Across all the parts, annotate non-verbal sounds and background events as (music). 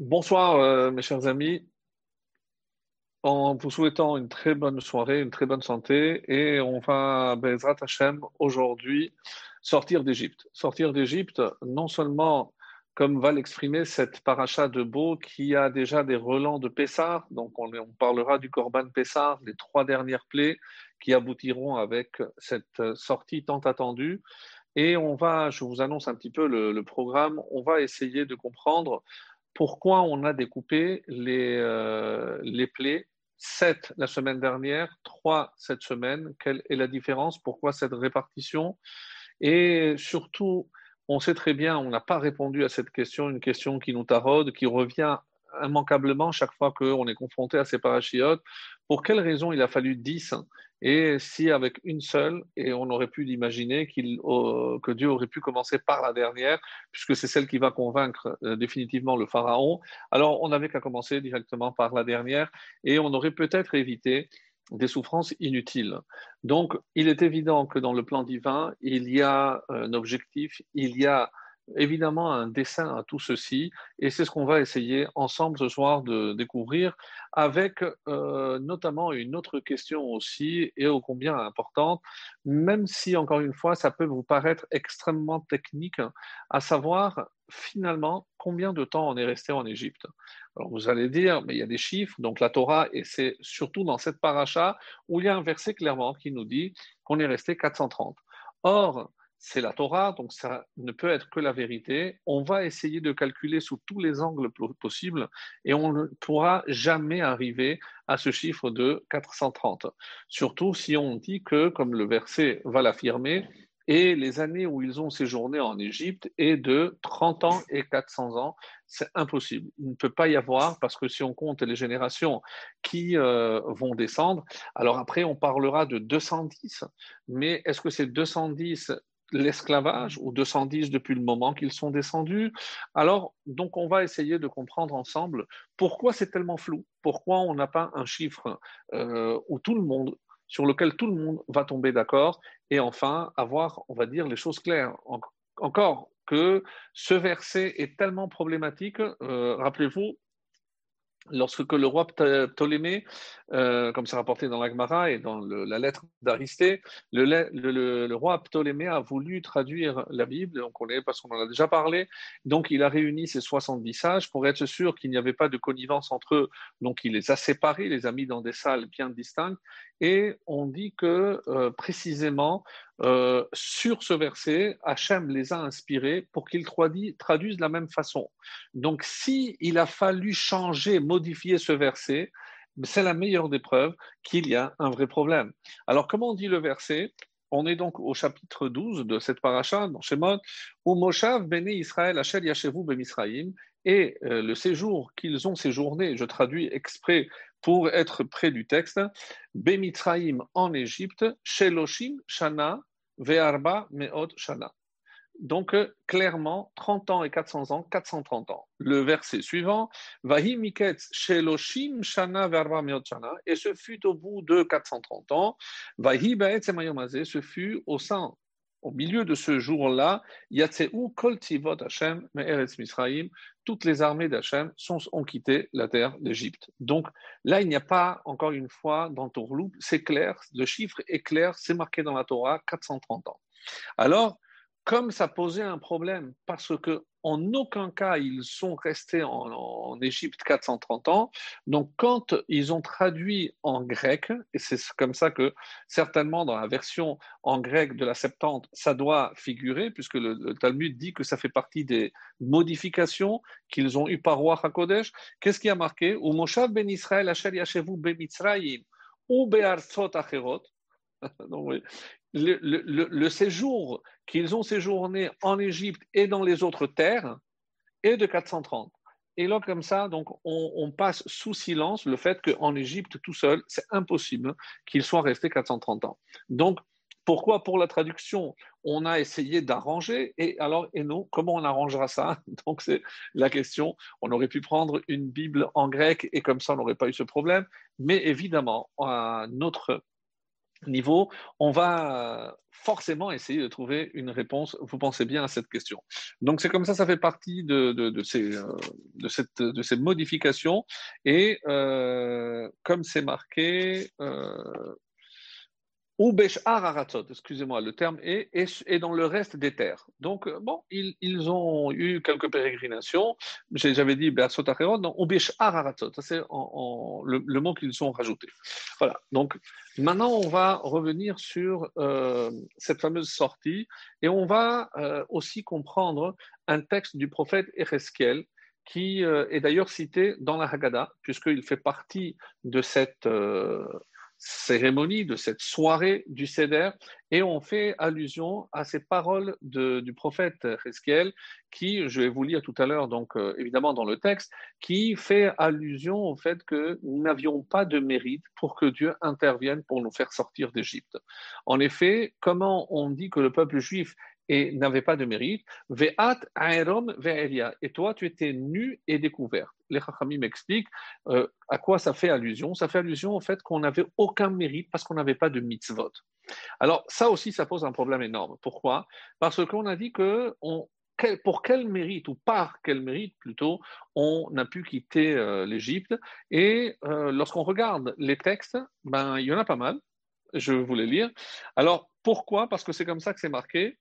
Bonsoir, euh, mes chers amis. En vous souhaitant une très bonne soirée, une très bonne santé, et on va, Bezrat Hashem, aujourd'hui, sortir d'Égypte. Sortir d'Égypte, non seulement, comme va l'exprimer cette paracha de Beau, qui a déjà des relents de Pessar, donc on, parlera du Corban Pessar, les trois dernières plaies qui aboutiront avec cette sortie tant attendue. Et on va, je vous annonce un petit peu le, le programme, on va essayer de comprendre pourquoi on a découpé les, euh, plaies 7 la semaine dernière, 3 cette semaine, quelle est la différence, pourquoi cette répartition? Et surtout, on sait très bien, on n'a pas répondu à cette question, une question qui nous taraude, qui revient immanquablement chaque fois qu'on est confronté à ces parachiotes. Pour quelle raison il a fallu 10 et si avec une seule, et on aurait pu l'imaginer euh, que Dieu aurait pu commencer par la dernière, puisque c'est celle qui va convaincre euh, définitivement le Pharaon, alors on n'avait qu'à commencer directement par la dernière, et on aurait peut-être évité des souffrances inutiles. Donc, il est évident que dans le plan divin, il y a un objectif, il y a évidemment un dessin à tout ceci, et c'est ce qu'on va essayer ensemble ce soir de découvrir, avec euh, notamment une autre question aussi, et ô combien importante, même si, encore une fois, ça peut vous paraître extrêmement technique, à savoir finalement combien de temps on est resté en Égypte. Alors vous allez dire, mais il y a des chiffres, donc la Torah, et c'est surtout dans cette paracha où il y a un verset clairement qui nous dit qu'on est resté 430. Or, c'est la Torah, donc ça ne peut être que la vérité. On va essayer de calculer sous tous les angles possibles et on ne pourra jamais arriver à ce chiffre de 430. Surtout si on dit que, comme le verset va l'affirmer, et les années où ils ont séjourné en Égypte est de 30 ans et 400 ans. C'est impossible. Il ne peut pas y avoir, parce que si on compte les générations qui euh, vont descendre, alors après on parlera de 210, mais est-ce que c'est 210 l'esclavage, ou 210 depuis le moment qu'ils sont descendus. Alors, donc, on va essayer de comprendre ensemble pourquoi c'est tellement flou, pourquoi on n'a pas un chiffre euh, où tout le monde, sur lequel tout le monde va tomber d'accord, et enfin avoir, on va dire, les choses claires. encore que ce verset est tellement problématique, euh, rappelez-vous, lorsque le roi Ptolémée, euh, comme c'est rapporté dans l'Agmara et dans la lettre d'Aristée, le, roi Ptolémée a voulu traduire la Bible, donc on est, parce qu'on en a déjà parlé, donc il a réuni ses 70 sages pour être sûr qu'il n'y avait pas de connivence entre eux, donc il les a séparés, les a mis dans des salles bien distinctes, et on dit que euh, précisément euh, sur ce verset, Hachem les a inspirés pour qu'ils traduisent de la même façon. Donc, si il a fallu changer, modifier ce verset, c'est la meilleure des preuves qu'il y a un vrai problème. Alors, comment on dit le verset? On est donc au chapitre 12 de cette paracha, dans Shemot, où Moshav béné Israël Hachel Yashevu Bemisraïm, et euh, le séjour qu'ils ont séjourné, je traduis exprès pour être près du texte, Bemitraïm en Égypte, Sheloshim Shana Ve'arba Meot Shana. Donc, euh, clairement, 30 ans et 400 ans, 430 ans. Le verset suivant, Vahi Miketz Sheloshim Shana Ve'arba Meot Shana, et ce fut au bout de 430 ans, Vahi Ba'et ce fut au sein au milieu de ce jour-là, Yatseu Kol Tivot Hashem Me'eretz Misraim, toutes les armées d'Hachem ont quitté la terre d'Égypte. Donc là, il n'y a pas, encore une fois, dans Tourloup, c'est clair, le chiffre est clair, c'est marqué dans la Torah, 430 ans. Alors, comme ça posait un problème, parce que en aucun cas ils sont restés en, Égypte 430 ans. Donc quand ils ont traduit en grec, et c'est comme ça que certainement dans la version en grec de la Septante, ça doit figurer, puisque le, Talmud dit que ça fait partie des modifications qu'ils ont eues par roi HaKodesh. Qu'est-ce qui a marqué? Ou ben Israël Yashevu be ou be'arzot acherot. (laughs) le, séjour qu'ils ont séjourné en Égypte et dans les autres terres est de 430. Et là, comme ça, donc, on, passe sous silence le fait qu'en Égypte, tout seul, c'est impossible qu'ils soient restés 430 ans. Donc, pourquoi pour la traduction, on a essayé d'arranger? Et alors, et non, comment on arrangera ça? (laughs) Donc, c'est la question. On aurait pu prendre une Bible en grec et comme ça, on n'aurait pas eu ce problème. Mais évidemment, notre niveau, on va forcément essayer de trouver une réponse. Vous pensez bien à cette question. Donc c'est comme ça, ça fait partie de, euh, ces modifications. Et euh, comme c'est marqué, euh, ou Aratzot, excusez-moi, le terme est, est, dans le reste des terres. Donc, euh, bon, ils, ont eu quelques pérégrinations. J'avais dit Bersot non, ou Aratzot, c'est le, mot qu'ils ont rajouté. Voilà, donc maintenant on va revenir sur euh, cette fameuse sortie et on va euh, aussi comprendre un texte du prophète Ezekiel qui est d'ailleurs cité dans la Haggadah, puisqu'il fait partie de cette cérémonie, de cette soirée du Seder, et on fait allusion à ces paroles du prophète Ezekiel, qui, je vais vous lire tout à l'heure, donc euh, évidemment dans le texte, qui fait allusion au fait que nous n'avions pas de mérite pour que Dieu intervienne pour nous faire sortir d'Égypte. En effet, comment on dit que le peuple juif n'avait pas de mérite? Ve'at aerom ve'elia. Et toi, tu étais nu et découvert. Les Chachamim m'expliquent euh, à quoi ça fait allusion? Ça fait allusion au fait qu'on n'avait aucun mérite parce qu'on n'avait pas de mitzvot. Alors, ça aussi, ça pose un problème énorme. Pourquoi? Parce qu'on a dit que pour quel mérite, ou par quel mérite plutôt, on a pu quitter euh, l'Égypte. Et euh, lorsqu'on regarde les textes, ben, il y en a pas mal. Je vais vous les lire. Alors, pourquoi? Parce que c'est comme ça que c'est marqué.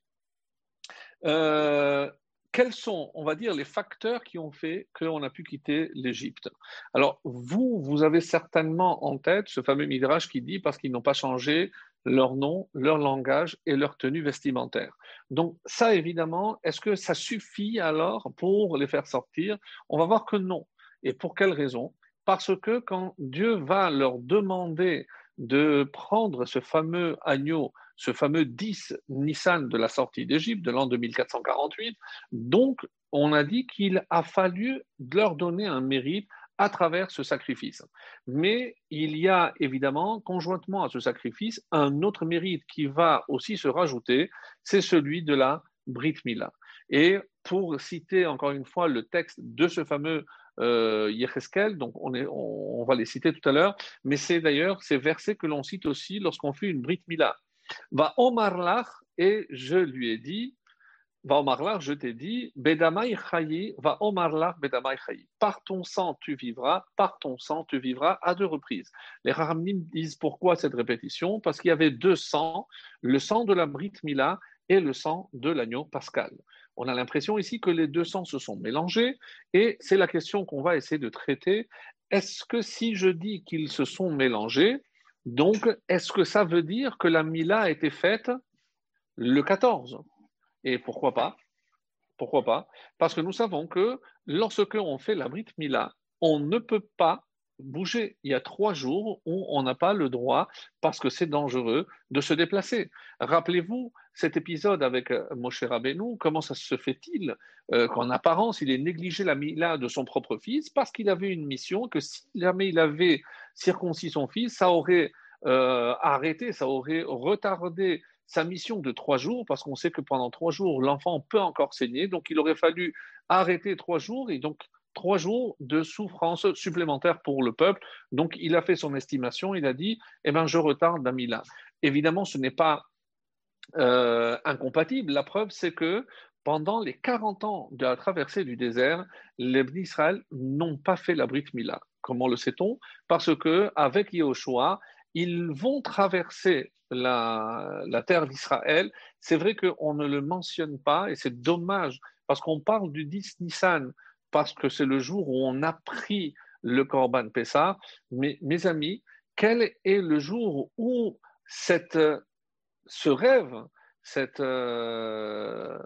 Euh, quels sont, on va dire, les facteurs qui ont fait qu'on a pu quitter l'Égypte? Alors, vous, vous avez certainement en tête ce fameux Midrash qui dit parce qu'ils n'ont pas changé leur nom, leur langage et leur tenue vestimentaire. Donc, ça, évidemment, est-ce que ça suffit alors pour les faire sortir? On va voir que non. Et pour quelle raison? Parce que quand Dieu va leur demander de prendre ce fameux agneau ce fameux 10 Nissan de la sortie d'Égypte de l'an 2448. Donc, on a dit qu'il a fallu leur donner un mérite à travers ce sacrifice. Mais il y a évidemment, conjointement à ce sacrifice, un autre mérite qui va aussi se rajouter, c'est celui de la Brit Mila. Et pour citer encore une fois le texte de ce fameux euh, donc on, on, va les citer tout à l'heure, mais c'est d'ailleurs ces versets que l'on cite aussi lorsqu'on fait une Brit Mila. Va Omar Lach, et je lui ai dit, va Omar Lach, je t'ai dit, Bedamai Chayi, va Omar Lach, Bedamai Chayi. Par ton sang, tu vivras, par ton sang, tu vivras à deux reprises. Les Rahamim disent pourquoi cette répétition? Parce qu'il y avait deux sangs, le sang de la Brit Mila et le sang de l'agneau pascal. On a l'impression ici que les deux sangs se sont mélangés et c'est la question qu'on va essayer de traiter. Est-ce que si je dis qu'ils se sont mélangés, donc, est-ce que ça veut dire que la Mila a été faite le 14 Et pourquoi pas? Pourquoi pas? Parce que nous savons que lorsque on fait la Brit Mila, on ne peut pas bouger. Il y a trois jours où on n'a pas le droit, parce que c'est dangereux, de se déplacer. Rappelez-vous cet épisode avec euh, Moshe Rabbeinu, comment ça se fait-il euh, qu'en apparence, il ait négligé la Mila de son propre fils parce qu'il avait une mission, que si jamais il avait circoncis son fils, ça aurait euh, arrêté, ça aurait retardé sa mission de trois jours, parce qu'on sait que pendant trois jours, l'enfant peut encore saigner, donc il aurait fallu arrêter trois jours, et donc trois jours de souffrance supplémentaire pour le peuple. Donc il a fait son estimation, il a dit, eh ben, je retarde Damila. Évidemment, ce n'est pas euh, incompatible. La preuve, c'est que pendant les 40 ans de la traversée du désert, les d'Israël n'ont pas fait la Brit Mila. Comment le sait-on? Parce que avec Yahushua, ils vont traverser la, terre d'Israël. C'est vrai qu'on ne le mentionne pas et c'est dommage parce qu'on parle du 10 Nissan parce que c'est le jour où on a pris le Corban Pessah. Mais mes amis, quel est le jour où cette, ce rêve, cette, euh,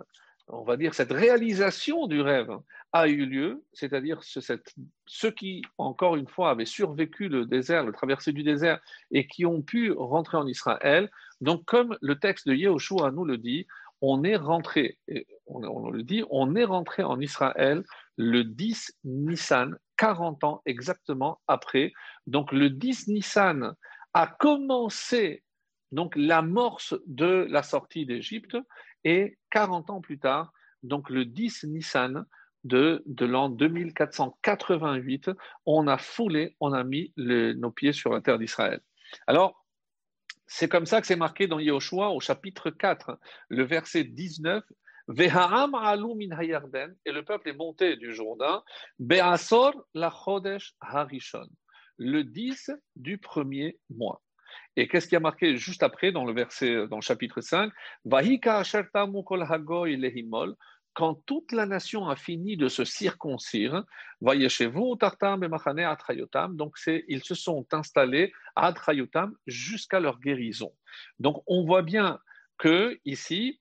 on va dire, cette réalisation du rêve a eu lieu, c'est-à-dire ceux qui, encore une fois, avaient survécu le désert, le traversée du désert, et qui ont pu rentrer en Israël. Donc, comme le texte de Yehoshua nous le dit, on est rentré, on, le dit, on est rentré en Israël le 10 Nissan, 40 ans exactement après. Donc, le 10 Nissan a commencé donc l'amorce de la sortie d'Égypte et 40 ans plus tard, donc le 10 Nissan de, de l'an 2488, on a foulé, on a mis nos pieds sur la terre d'Israël. Alors, C'est comme ça que c'est marqué dans Yahushua au chapitre 4, le verset 19. Veha'am alu min hayarden, et le peuple est monté du Jourdain, Be'asor la chodesh harishon, le 10 du premier mois. Et qu'est-ce qui a marqué juste après dans le verset, dans le chapitre 5 Vahika kol hagoy lehimol, quand toute la nation a fini de se circoncire, voyez chez vous, Tartam et Machane Atrayotam, donc ils se sont installés à Atrayotam jusqu'à leur guérison. Donc on voit bien que ici,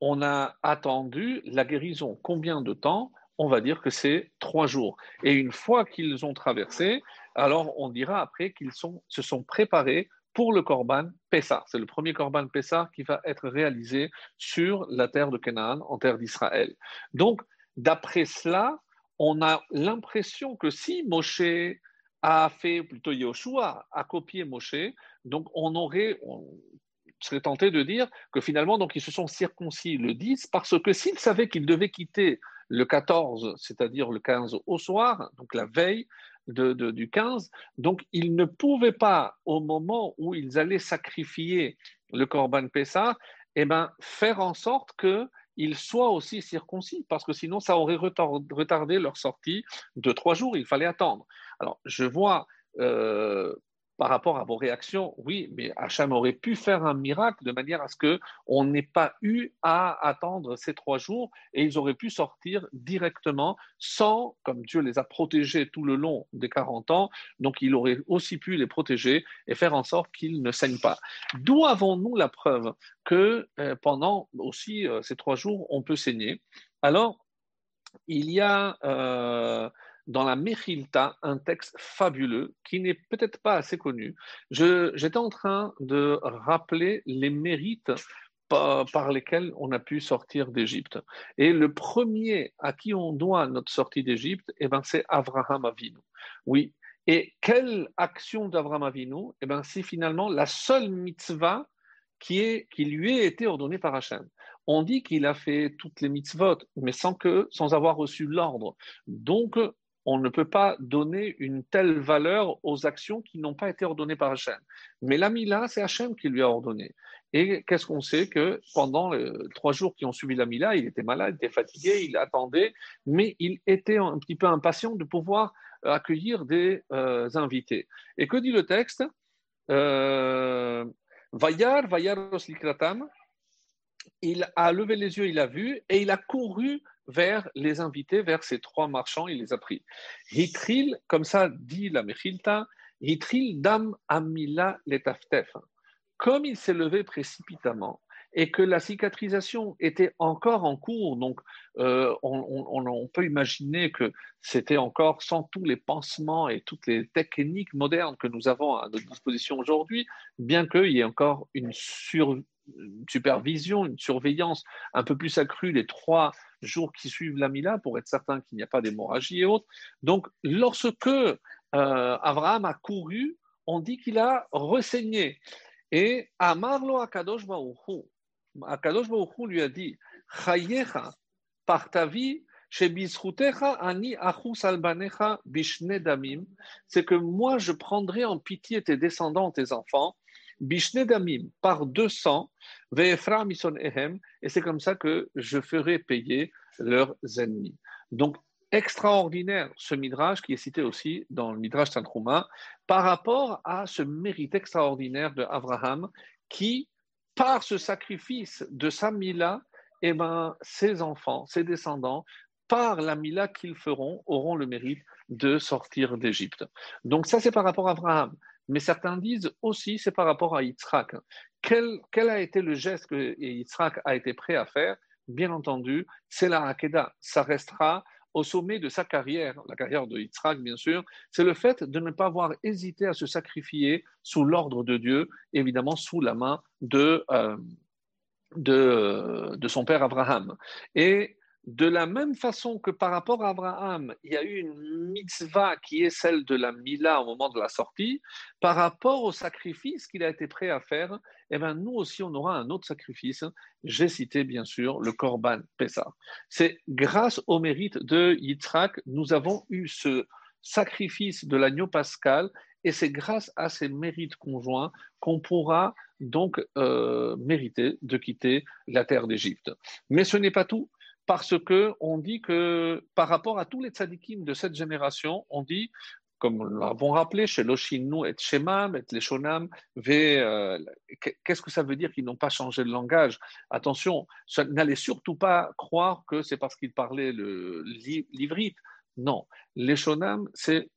on a attendu la guérison. Combien de temps? On va dire que c'est trois jours. Et une fois qu'ils ont traversé, alors on dira après qu'ils se sont préparés pour le Corban Pessah. C'est le premier Corban Pessah qui va être réalisé sur la terre de Canaan, en terre d'Israël. Donc, d'après cela, on a l'impression que si Moshe a fait, plutôt Yoshua a copié Moshe, donc on aurait, on serait tenté de dire que finalement, donc ils se sont circoncis le 10 parce que s'ils savaient qu'ils devaient quitter le 14, c'est-à-dire le 15 au soir, donc la veille, du 15. Donc, ils ne pouvaient pas, au moment où ils allaient sacrifier le Corban Pessah, eh ben, faire en sorte qu'ils soient aussi circoncis, parce que sinon, ça aurait retardé leur sortie de trois jours. Il fallait attendre. Alors, je vois euh, par rapport à vos réactions, oui, mais Hacham aurait pu faire un miracle de manière à ce qu'on n'ait pas eu à attendre ces trois jours et ils auraient pu sortir directement sans, comme Dieu les a protégés tout le long des 40 ans, donc il aurait aussi pu les protéger et faire en sorte qu'ils ne saignent pas. D'où avons-nous la preuve que euh, pendant aussi euh, ces trois jours, on peut saigner? Alors, il y a... Euh, dans la Mechilta un texte fabuleux qui n'est peut-être pas assez connu. J'étais en train de rappeler les mérites par, lesquels on a pu sortir d'Égypte. Et le premier à qui on doit notre sortie d'Égypte, eh ben, c'est Avraham Avinu. Oui. Et quelle action d'Avraham Avinu? Eh ben, C'est finalement la seule mitzvah qui, est, qui lui a été ordonnée par Hachem. On dit qu'il a fait toutes les mitzvot, mais sans, que, sans avoir reçu l'ordre. Donc, on ne peut pas donner une telle valeur aux actions qui n'ont pas été ordonnées par Hachem. Mais l'Amila, c'est Hachem qui lui a ordonné. Et qu'est-ce qu'on sait Que pendant les trois jours qui ont suivi l'Amila, il était malade, il était fatigué, il attendait, mais il était un petit peu impatient de pouvoir accueillir des euh, invités. Et que dit le texte euh, Vayar, Vayar il a levé les yeux, il a vu, et il a couru vers les invités, vers ces trois marchands, il les a pris. Hitril, comme ça dit la Mechilta, Hitril dam amila letaftef. Comme il s'est levé précipitamment et que la cicatrisation était encore en cours, donc euh, on, peut imaginer que c'était encore sans tous les pansements et toutes les techniques modernes que nous avons à notre disposition aujourd'hui, bien qu'il y ait encore une, une supervision, une surveillance un peu plus accrue les trois jours qui suivent la Mila pour être certain qu'il n'y a pas d'hémorragie et autres. Donc, lorsque euh, Abraham a couru, on dit qu'il a resseigné. Et Amarlo Akadosh Baruchu, Akadosh Baruchu lui a dit Chayecha, par ta vie, ani albanecha bishne damim, c'est que moi je prendrai en pitié tes descendants, tes enfants, bishne damim, par 200, ve'efra mison ehem, et c'est comme ça que je ferai payer leurs ennemis. Donc, extraordinaire ce midrash qui est cité aussi dans le midrash Tantruma par rapport à ce mérite extraordinaire de Abraham qui, par ce sacrifice de sa mila, eh ben, ses enfants, ses descendants, par la mila qu'ils feront, auront le mérite de sortir d'Égypte. Donc ça, c'est par rapport à Abraham. Mais certains disent aussi, c'est par rapport à Yitzhak. Quel, quel, a été le geste que Yitzhak a été prêt à faire? Bien entendu, c'est la Hakeda. Ça restera au sommet de sa carrière, la carrière de Yitzhak bien sûr, c'est le fait de ne pas avoir hésité à se sacrifier sous l'ordre de Dieu, évidemment sous la main de, euh, de, de, son père Abraham. Et de la même façon que par rapport à Abraham, il y a eu une mitzvah qui est celle de la Mila au moment de la sortie, par rapport au sacrifice qu'il a été prêt à faire, eh bien, nous aussi, on aura un autre sacrifice. J'ai cité, bien sûr, le Korban Pessah. C'est grâce au mérite de Yitzhak, nous avons eu ce sacrifice de l'agneau pascal et c'est grâce à ces mérites conjoints qu'on pourra donc euh, mériter de quitter la terre d'Égypte. Mais ce n'est pas tout, parce que on dit que par rapport à tous les tzadikim de cette génération, on dit comme nous l'avons rappelé, chez Loshinu et Shemam et Leshonam, euh, qu'est-ce que ça veut dire qu'ils n'ont pas changé de langage? Attention, n'allez surtout pas croire que c'est parce qu'ils parlaient l'ivrite. Non, Leshonam, c'est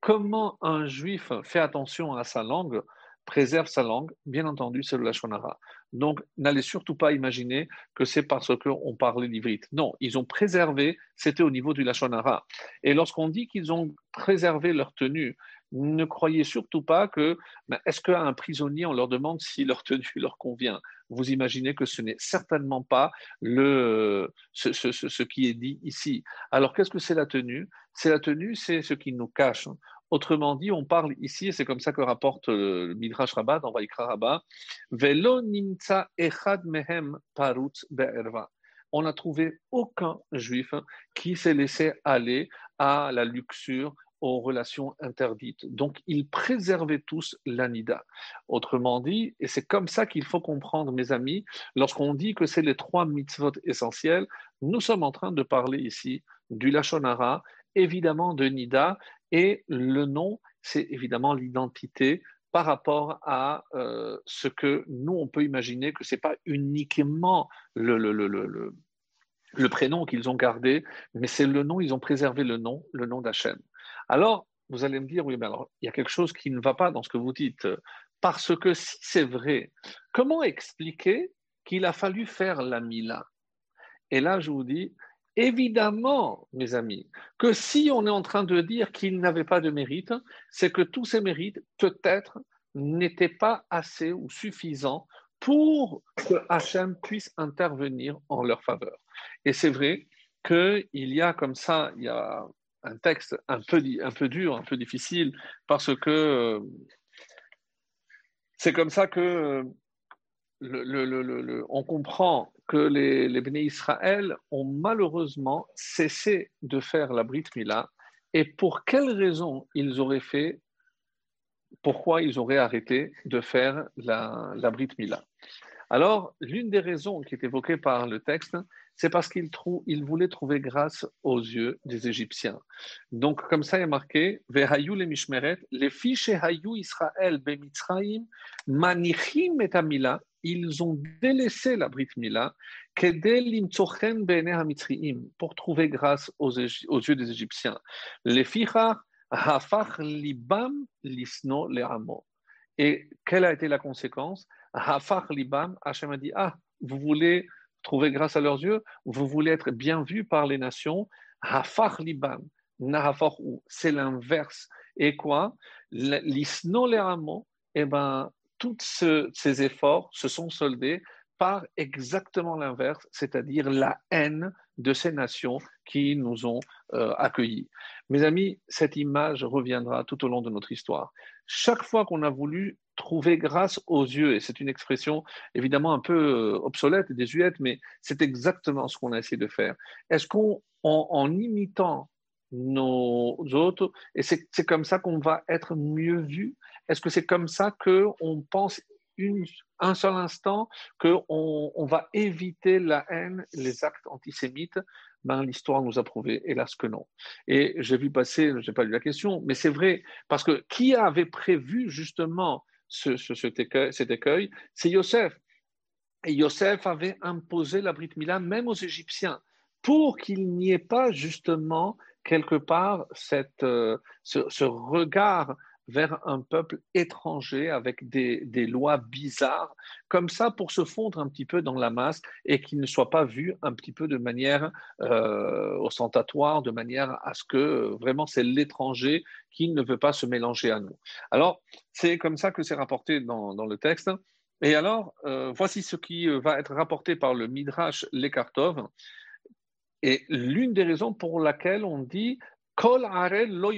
comment un juif fait attention à sa langue préserve sa langue, bien entendu, c'est le Lachonara. Donc, n'allez surtout pas imaginer que c'est parce qu'on parlait l'ivrite. Non, ils ont préservé, c'était au niveau du Lachonara. Et lorsqu'on dit qu'ils ont préservé leur tenue, ne croyez surtout pas que, est-ce qu'à un prisonnier, on leur demande si leur (laughs) tenue leur convient? Vous imaginez que ce n'est certainement pas le, ce, ce qui est dit ici. Alors, qu'est-ce que c'est la tenue? C'est la tenue, c'est ce qui nous cache. Autrement dit, on parle ici, et c'est comme ça que rapporte euh, le Midrash Rabbah dans Vaikra Rabbah, Velo echad mehem parut be'erva. On n'a trouvé aucun juif qui s'est laissé aller à la luxure, aux relations interdites. Donc, ils préservaient tous l'anida. Autrement dit, et c'est comme ça qu'il faut comprendre, mes amis, lorsqu'on dit que c'est les trois mitzvot essentiels, nous sommes en train de parler ici du Lachonara, évidemment de Nida, et le nom, c'est évidemment l'identité par rapport à euh, ce que nous, on peut imaginer que ce n'est pas uniquement le, le, le, le prénom qu'ils ont gardé, mais c'est le nom, ils ont préservé le nom, le nom d'Hachem. Alors, vous allez me dire, oui, mais alors, il y a quelque chose qui ne va pas dans ce que vous dites, parce que si c'est vrai, comment expliquer qu'il a fallu faire la Mila? Et là, je vous dis, Évidemment, mes amis, que si on est en train de dire qu'il n'avait pas de mérite, c'est que tous ces mérites, peut-être, n'étaient pas assez ou suffisants pour que Hachem puisse intervenir en leur faveur. Et c'est vrai qu'il y a comme ça, il y a un texte un peu, un peu dur, un peu difficile, parce que euh, c'est comme ça que euh, le, on comprend que les, les Israël ont malheureusement cessé de faire la Brit Mila. Et pour quelles raisons ils auraient fait, pourquoi ils auraient arrêté de faire la, la Brit Mila Alors, l'une des raisons qui est évoquée par le texte, c'est parce qu'il il voulait trouver grâce aux yeux des Égyptiens. Donc, comme ça, est marqué Vehayu le Mishmeret, les fiches Hayu Israël bemitzraim, manichim et ils ont délaissé la Brit Mila pour trouver grâce aux, yeux des Égyptiens. Les hafach libam lisno le Et quelle a été la conséquence? Hafach libam, Hachem a dit Ah, vous voulez trouver grâce à leurs yeux, vous voulez être bien vu par les nations, hafar libam, c'est l'inverse. Et quoi? L'isno eh ben, tous ces efforts se sont soldés par exactement l'inverse, c'est-à-dire la haine de ces nations qui nous ont euh, accueillis. Mes amis, cette image reviendra tout au long de notre histoire. Chaque fois qu'on a voulu trouver grâce aux yeux, et c'est une expression évidemment un peu euh, obsolète et désuète, mais c'est exactement ce qu'on a essayé de faire. Est-ce qu'en en, imitant nos autres, et c'est comme ça qu'on va être mieux vu? Est-ce que c'est comme ça qu'on pense un seul instant qu'on on va éviter la haine, les actes antisémites? Ben, l'histoire nous a prouvé, hélas que non. Et j'ai vu passer, je n'ai pas lu la question, mais c'est vrai, parce que qui avait prévu justement ce, cet écueil, c'est Yosef. Et Yosef avait imposé la Brit Mila même aux Égyptiens pour qu'il n'y ait pas justement quelque part cette, euh, ce, regard vers un peuple étranger avec des, des, lois bizarres, comme ça pour se fondre un petit peu dans la masse et qu'il ne soit pas vu un petit peu de manière euh, ostentatoire, de manière à ce que euh, vraiment c'est l'étranger qui ne veut pas se mélanger à nous. Alors, c'est comme ça que c'est rapporté dans, dans, le texte. Et alors, euh, voici ce qui va être rapporté par le Midrash Lekartov. Et l'une des raisons pour laquelle on dit Kol lo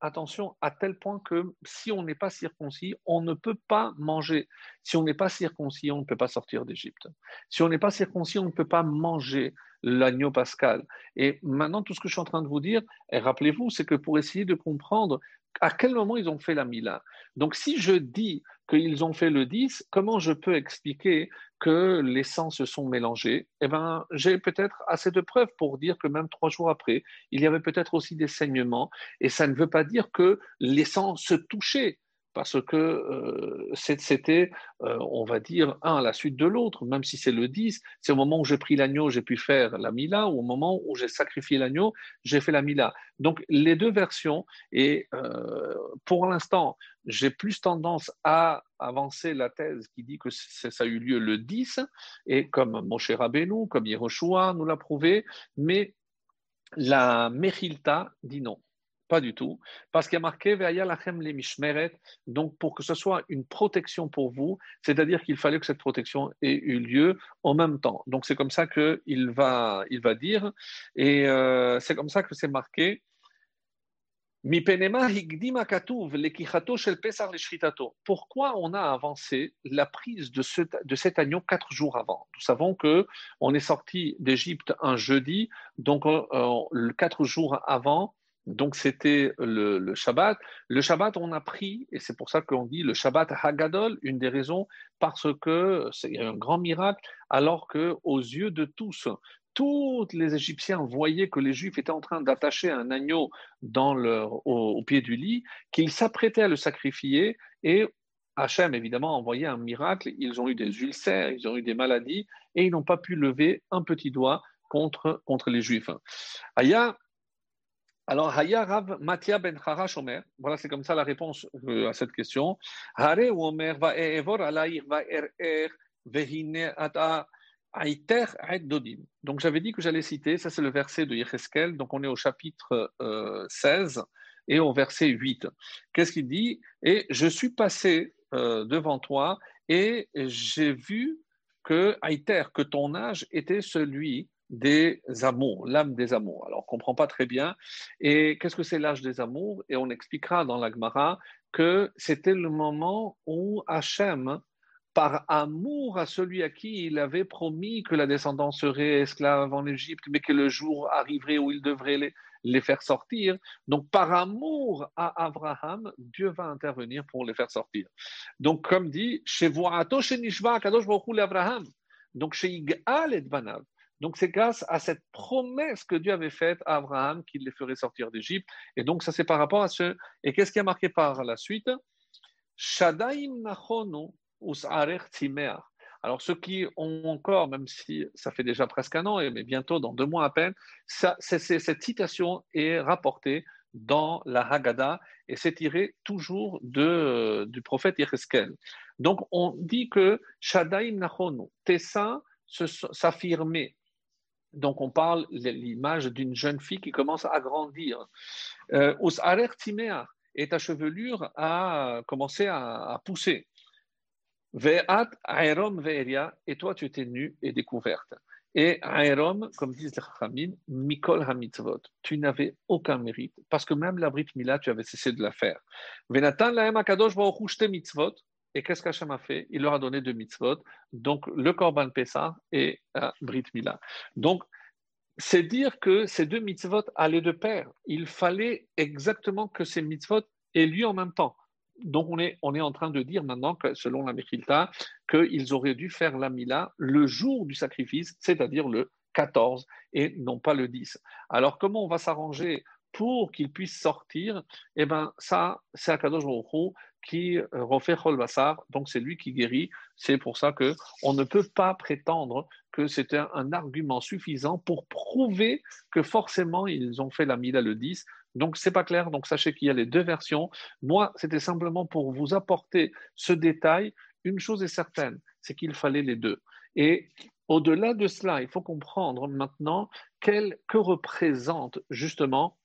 Attention, à tel point que si on n'est pas circoncis, on ne peut pas manger. Si on n'est pas circoncis, on ne peut pas sortir d'Égypte. Si on n'est pas circoncis, on ne peut pas manger l'agneau pascal. Et maintenant, tout ce que je suis en train de vous dire, rappelez-vous, c'est que pour essayer de comprendre à quel moment ils ont fait la Mila. Donc, si je dis qu'ils ont fait le 10, comment je peux expliquer que les sangs se sont mélangés? Eh bien, j'ai peut-être assez de preuves pour dire que même trois jours après, il y avait peut-être aussi des saignements, et ça ne veut pas dire que les sangs se touchaient parce que euh, c'était, euh, on va dire, un à la suite de l'autre, même si c'est le 10, c'est au moment où j'ai pris l'agneau, j'ai pu faire la Mila, ou au moment où j'ai sacrifié l'agneau, j'ai fait la Mila. Donc les deux versions, et euh, pour l'instant, j'ai plus tendance à avancer la thèse qui dit que ça a eu lieu le 10, et comme Moshe Rabbeinu, comme Yehoshua nous l'a prouvé, mais la Mechilta dit non. Pas du tout, parce qu'il y a marqué lachem les mishmeret, donc pour que ce soit une protection pour vous, c'est-à-dire qu'il fallait que cette protection ait eu lieu en même temps. Donc c'est comme ça qu'il va, il va dire, et euh, c'est comme ça que c'est marqué. Pourquoi on a avancé la prise de, ce, de cet agneau quatre jours avant? Nous savons que on est sorti d'Égypte un jeudi, donc euh, quatre jours avant, donc c'était le, Shabbat. Le Shabbat, on a pris, et c'est pour ça qu'on dit le Shabbat Hagadol, une des raisons, parce que c'est un grand miracle, alors que aux yeux de tous, tous les Égyptiens voyaient que les Juifs étaient en train d'attacher un agneau dans leur, au, pied du lit, qu'ils s'apprêtaient à le sacrifier, et Hachem, évidemment, a envoyé un miracle. Ils ont eu des ulcères, ils ont eu des maladies, et ils n'ont pas pu lever un petit doigt contre, contre les Juifs. Aya, alors, Haya Rav Matia ben Harash Omer, voilà, c'est comme ça la réponse euh, à cette question. Hare Omer va evor alayir va er vehine ata aiter et dodim. Donc, j'avais dit que j'allais citer, ça c'est le verset de Yecheskel, donc on est au chapitre 16 euh, et au verset 8. Qu'est-ce qu'il dit? Et je suis passé euh, devant toi et j'ai vu que Aïter, que ton âge était celui des amours, l'âme des amours. Alors, on ne comprend pas très bien. Et qu'est-ce que c'est l'âge des amours? Et on expliquera dans l'Agmara que c'était le moment où Hachem, par amour à celui à qui il avait promis que la descendance serait esclave en Égypte, mais que le jour arriverait où il devrait les, faire sortir. Donc, par amour à Abraham, Dieu va intervenir pour les faire sortir. Donc, comme dit, chez Abraham. Donc. Donc c'est grâce à cette promesse que Dieu avait faite à Abraham qu'il les ferait sortir d'Égypte. Et donc ça c'est par rapport à ce. Et qu'est-ce qui a marqué par la suite? Alors ceux qui ont encore, même si ça fait déjà presque un an, mais bientôt dans deux mois à peine, ça, cette citation est rapportée dans la Haggadah et c'est tiré toujours de, du prophète Yecheskel. Donc on dit que Shadaim Nachonu, Tessa s'affirmer donc on parle l'image d'une jeune fille qui commence à grandir. Euh, et ta chevelure a commencé à, pousser. Ve'at aerom ve'eria, et toi tu étais nue et découverte. Et aerom, comme disent les Chachamim, mikol hamitzvot, tu n'avais aucun mérite, parce que même la Brit Mila, tu avais cessé de la faire. Venatan laem akadosh mitzvot, et qu'est-ce qu'Hachem a fait? Il leur a donné deux mitzvot, donc le Korban Pessah et la Brit Mila. Donc, c'est dire que ces deux mitzvot allaient de pair. Il fallait exactement que ces mitzvot aient lieu en même temps. Donc, on est, on est en train de dire maintenant que, selon la Mechilta, qu'ils auraient dû faire la Mila le jour du sacrifice, c'est-à-dire le 14 et non pas le 10. Alors, comment on va s'arranger pour qu'ils puissent sortir? Eh bien, ça, c'est Akadosh Baruch qui euh, refait Chol donc c'est lui qui guérit. C'est pour ça que on ne peut pas prétendre que c'était un, argument suffisant pour prouver que forcément ils ont fait la Mila le 10. Donc c'est pas clair. Donc sachez qu'il y a les deux versions. Moi, c'était simplement pour vous apporter ce détail. Une chose est certaine, c'est qu'il fallait les deux. Et au-delà de cela, il faut comprendre maintenant quel, que représente justement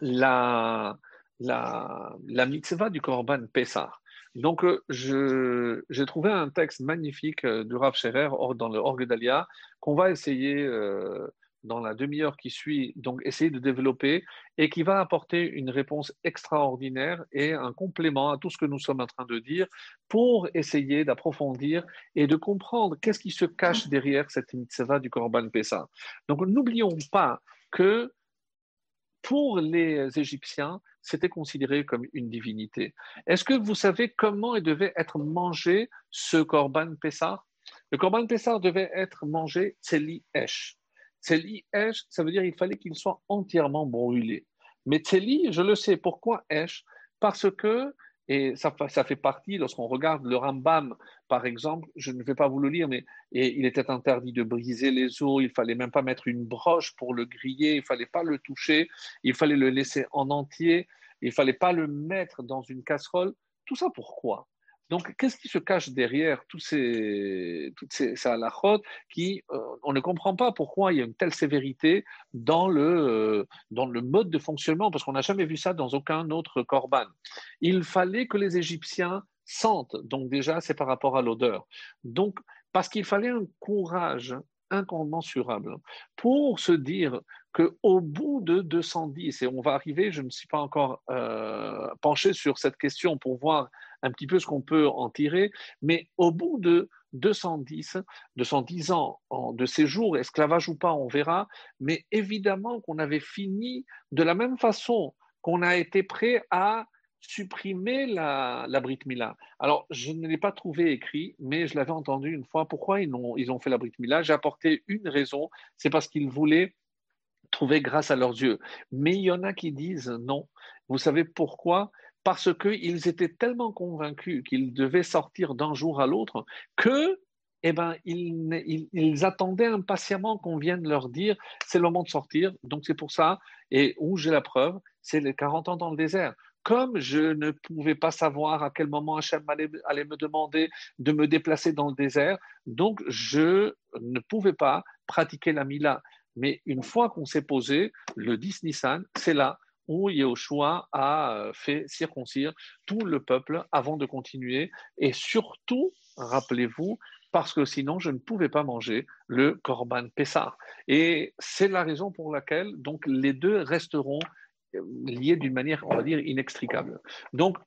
la, la, mitzvah du Korban Pessah. Donc, euh, j'ai trouvé un texte magnifique euh, du Rav Scherer dans le Orgue d'Alia qu'on va essayer euh, dans la demi-heure qui suit, donc essayer de développer et qui va apporter une réponse extraordinaire et un complément à tout ce que nous sommes en train de dire pour essayer d'approfondir et de comprendre qu'est-ce qui se cache derrière cette mitzvah du Korban Pessah. Donc n'oublions pas que pour les Égyptiens, c'était considéré comme une divinité. Est-ce que vous savez comment il devait être mangé ce Korban Pessah? Le Korban Pessah devait être mangé Tseli Esh. Tseli Esh, ça veut dire qu'il fallait qu'il soit entièrement brûlé. Mais Tseli, je le sais. Pourquoi Esh? Parce que et ça, ça fait partie, lorsqu'on regarde le Rambam, par exemple, je ne vais pas vous le lire, mais et il était interdit de briser les os, il fallait même pas mettre une broche pour le griller, il fallait pas le toucher, il fallait le laisser en entier, il fallait pas le mettre dans une casserole. Tout ça pourquoi? Donc, qu'est-ce qui se cache derrière tous ces, toutes ces, ces qui, euh, on ne comprend pas pourquoi il y a une telle sévérité dans le, euh, dans le mode de fonctionnement, parce qu'on n'a jamais vu ça dans aucun autre korban. Il fallait que les Égyptiens sentent, donc déjà, c'est par rapport à l'odeur. Donc, parce qu'il fallait un courage incommensurable pour se dire qu'au bout de 210, et on va arriver, je ne suis pas encore euh, penché sur cette question pour voir un petit peu ce qu'on peut en tirer, mais au bout de 210, 210 ans de séjour, esclavage ou pas, on verra, mais évidemment qu'on avait fini de la même façon qu'on a été prêt à supprimer la, la Brit Mila. Alors, je ne l'ai pas trouvé écrit, mais je l'avais entendu une fois. Pourquoi ils ont, ils ont fait la Brit Mila J'ai apporté une raison, c'est parce qu'ils voulaient trouver grâce à leurs yeux. Mais il y en a qui disent non. Vous savez pourquoi? Parce qu'ils étaient tellement convaincus qu'ils devaient sortir d'un jour à l'autre que eh ben, ils, attendaient impatiemment qu'on vienne leur dire c'est le moment de sortir. Donc c'est pour ça, et où j'ai la preuve, c'est les 40 ans dans le désert comme je ne pouvais pas savoir à quel moment Hachem allait, allait, me demander de me déplacer dans le désert, donc je ne pouvais pas pratiquer la Mila. Mais une fois qu'on s'est posé, le 10 Nissan, c'est là où Yehoshua a euh, fait circoncire tout le peuple avant de continuer. Et surtout, rappelez-vous, parce que sinon je ne pouvais pas manger le Korban Pessah. Et c'est la raison pour laquelle donc les deux resteront liés d'une manière, on va dire, inextricable. Donc,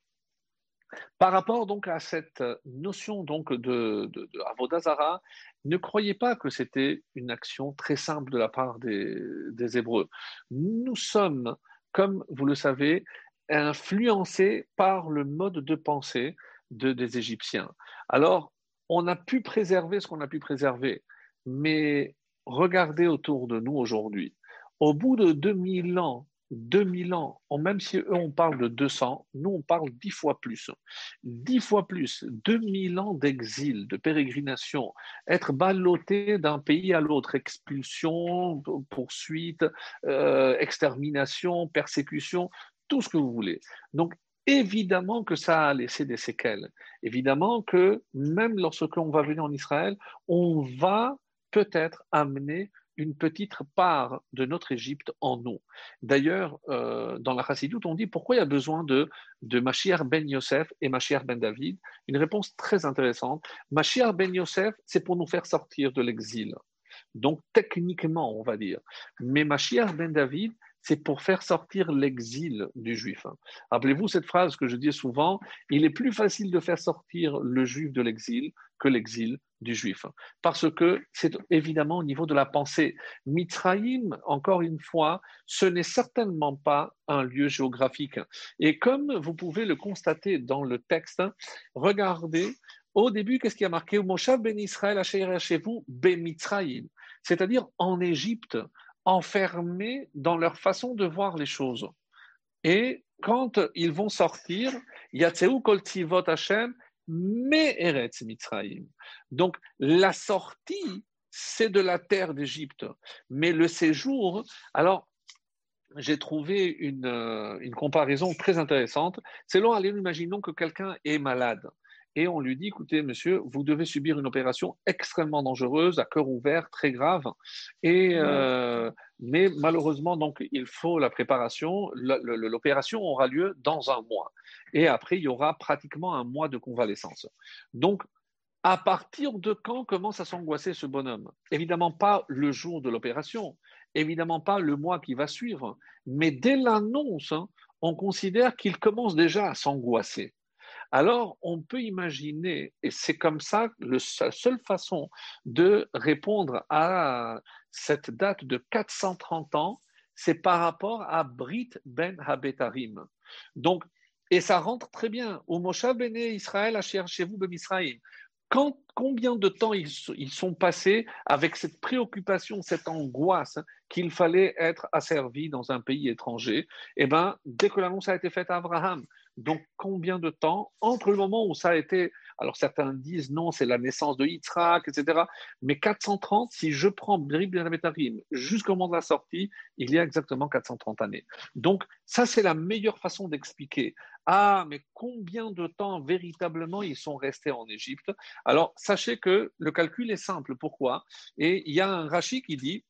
par rapport donc à cette notion donc de, de, Avodazara, ne croyez pas que c'était une action très simple de la part des, des Hébreux. Nous sommes, comme vous le savez, influencés par le mode de pensée de, des Égyptiens. Alors, on a pu préserver ce qu'on a pu préserver, mais regardez autour de nous aujourd'hui. Au bout de 2000 ans 2000 ans, même si eux on parle de 200, nous on parle dix fois plus. Dix fois plus, 2000 ans d'exil, de pérégrination, être ballotté d'un pays à l'autre, expulsion, poursuite, euh, extermination, persécution, tout ce que vous voulez. Donc évidemment que ça a laissé des séquelles. Évidemment que même lorsque l'on va venir en Israël, on va peut-être amener une petite part de notre Égypte en nous. D'ailleurs, euh, dans la Chassidoute, on dit pourquoi il y a besoin de, de Mashiach ben Yosef et Mashiach ben David. Une réponse très intéressante. Mashiach ben Yosef, c'est pour nous faire sortir de l'exil. Donc, techniquement, on va dire. Mais Mashiach ben David, c'est pour faire sortir l'exil du juif. Rappelez-vous cette phrase que je dis souvent, il est plus facile de faire sortir le juif de l'exil que l'exil du juif. Parce que c'est évidemment au niveau de la pensée. Mitzrayim, encore une fois, ce n'est certainement pas un lieu géographique. Et comme vous pouvez le constater dans le texte, regardez, au début, qu'est-ce qui a marqué? Moshav ben Israël chez vous, ben Mitzrayim, c'est-à-dire en Égypte, enfermés dans leur façon de voir les choses. Et quand ils vont sortir, Yatseu Kol Tzivot Hashem, mais Eretz Mitzrayim. Donc la sortie, c'est de la terre d'Égypte. Mais le séjour, alors j'ai trouvé une, euh, une, comparaison très intéressante. C'est là, allez, imaginons que quelqu'un est malade et on lui dit, écoutez, monsieur, vous devez subir une opération extrêmement dangereuse, à cœur ouvert, très grave. Et, euh, mais malheureusement, donc, il faut la préparation. L'opération aura lieu dans un mois. Et après, il y aura pratiquement un mois de convalescence. Donc, à partir de quand commence à s'angoisser ce bonhomme? Évidemment pas le jour de l'opération, évidemment pas le mois qui va suivre, mais dès l'annonce, hein, on considère qu'il commence déjà à s'angoisser. Alors, on peut imaginer, et c'est comme ça la seule façon de répondre à cette date de 430 ans, c'est par rapport à Brit ben Habetarim. Donc, et ça rentre très bien. Au Moshe Israël, chez vous, Ben Israël combien de temps ils, sont passés avec cette préoccupation, cette angoisse qu'il fallait être asservi dans un pays étranger? Eh bien, dès que l'annonce a été faite à Abraham, donc combien de temps entre le moment où ça a été alors certains disent non, c'est la naissance de Yitzhak, etc. Mais 430, si je prends Brib Betarim jusqu'au moment de la sortie, il y a exactement 430 années. Donc ça, c'est la meilleure façon d'expliquer. Ah, mais combien de temps véritablement ils sont restés en Égypte? Alors sachez que le calcul est simple. Pourquoi? Et il y a un Rashi qui dit,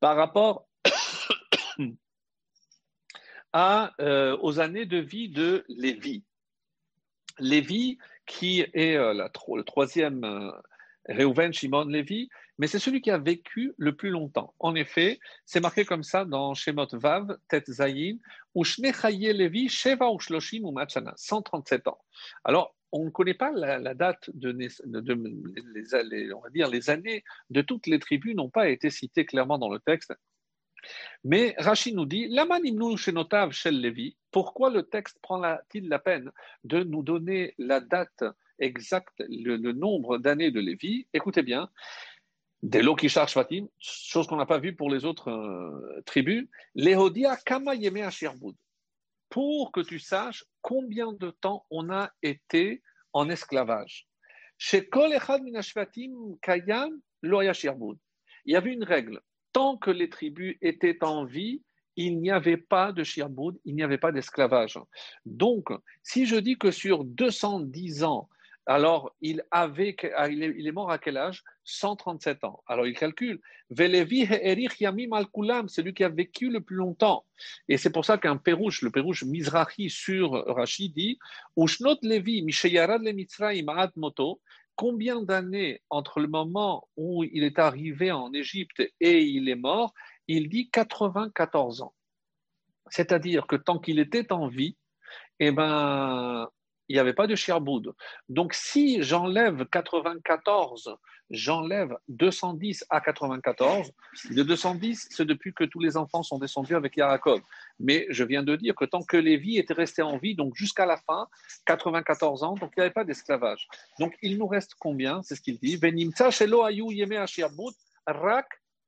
par rapport (coughs) euh, aux années de vie de Lévi. Lévi, qui est euh, le troisième euh, Shimon Lévi, mais c'est celui qui a vécu le plus longtemps. En effet, c'est marqué comme ça dans Shemot Vav, Tet Zayin, Ushnechaye Lévi, Sheva Ushloshim ou 137 ans. Alors, on ne connaît pas la, date de, les, on va dire les années de toutes les tribus n'ont pas été citées clairement dans le texte. Mais Rachid nous dit, pourquoi le texte prend-il la peine de nous donner la date exacte, le, nombre d'années de Lévi? Écoutez bien, des Lokishar Shvatim, chose qu'on n'a pas vue pour les autres euh, tribus, Lehodia Kama pour que tu saches combien de temps on a été en esclavage. Chez Kol Echad Il y avait une règle tant que les tribus étaient en vie, il n'y avait pas de shirboud, il n'y avait pas d'esclavage. Donc, si je dis que sur 210 ans, alors il, avait, ah, il est mort à quel âge? 137 ans. Alors il calcule. C'est lui qui a vécu le plus longtemps. Et c'est pour ça qu'un pérouche, le pérouche Mizrahi sur Rachid dit Ushnot Levi, Mishayarad le Mitzrayim moto, combien d'années entre le moment où il est arrivé en Égypte et il est mort? Il dit 94 ans. C'est-à-dire que tant qu'il était en vie, eh ben, il n'y avait pas de Shirboud. Donc si j'enlève 94, j'enlève 210 à 94, le 210, c'est depuis que tous les enfants sont descendus avec Yaakov. Mais je viens de dire que tant que Lévi était resté en vie, donc jusqu'à la fin, 94 ans, donc il n'y avait pas d'esclavage. Donc il nous reste combien? C'est ce qu'il dit.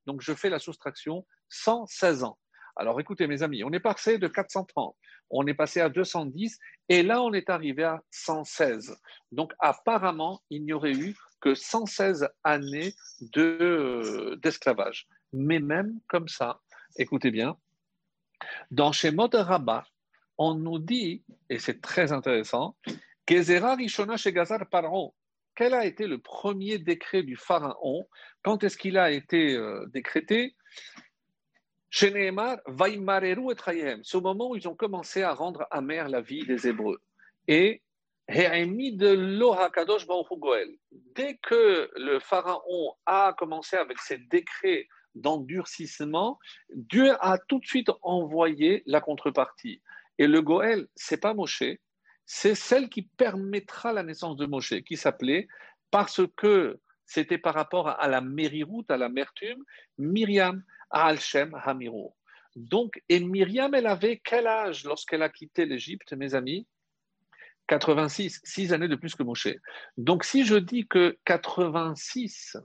donc je fais la soustraction, 116 ans. Alors écoutez mes amis, on est passé de 430, on est passé à 210 et là on est arrivé à 116. Donc apparemment, il n'y aurait eu que 116 années d'esclavage. Mais même comme ça, écoutez bien, dans Shemot Rabbah, on nous dit, et c'est très intéressant, Gezerah Rishona chez Gazar Paro. Quel a été le premier décret du pharaon? Quand est-ce qu'il a été euh, décrété? Chez Nehemar, et au moment où ils ont commencé à rendre amère la vie des Hébreux. Et dès que le pharaon a commencé avec ses décrets d'endurcissement, Dieu a tout de suite envoyé la contrepartie. Et le Goël, c'est pas Moshe, c'est celle qui permettra la naissance de Moshe, qui s'appelait, parce que c'était par rapport à la mériroute, à l'amertume, Myriam. Al-Shem Hamirou. Donc, et Myriam, elle avait quel âge lorsqu'elle a quitté l'Égypte, mes amis? 86, six années de plus que Moshe. Donc, si je dis que 86,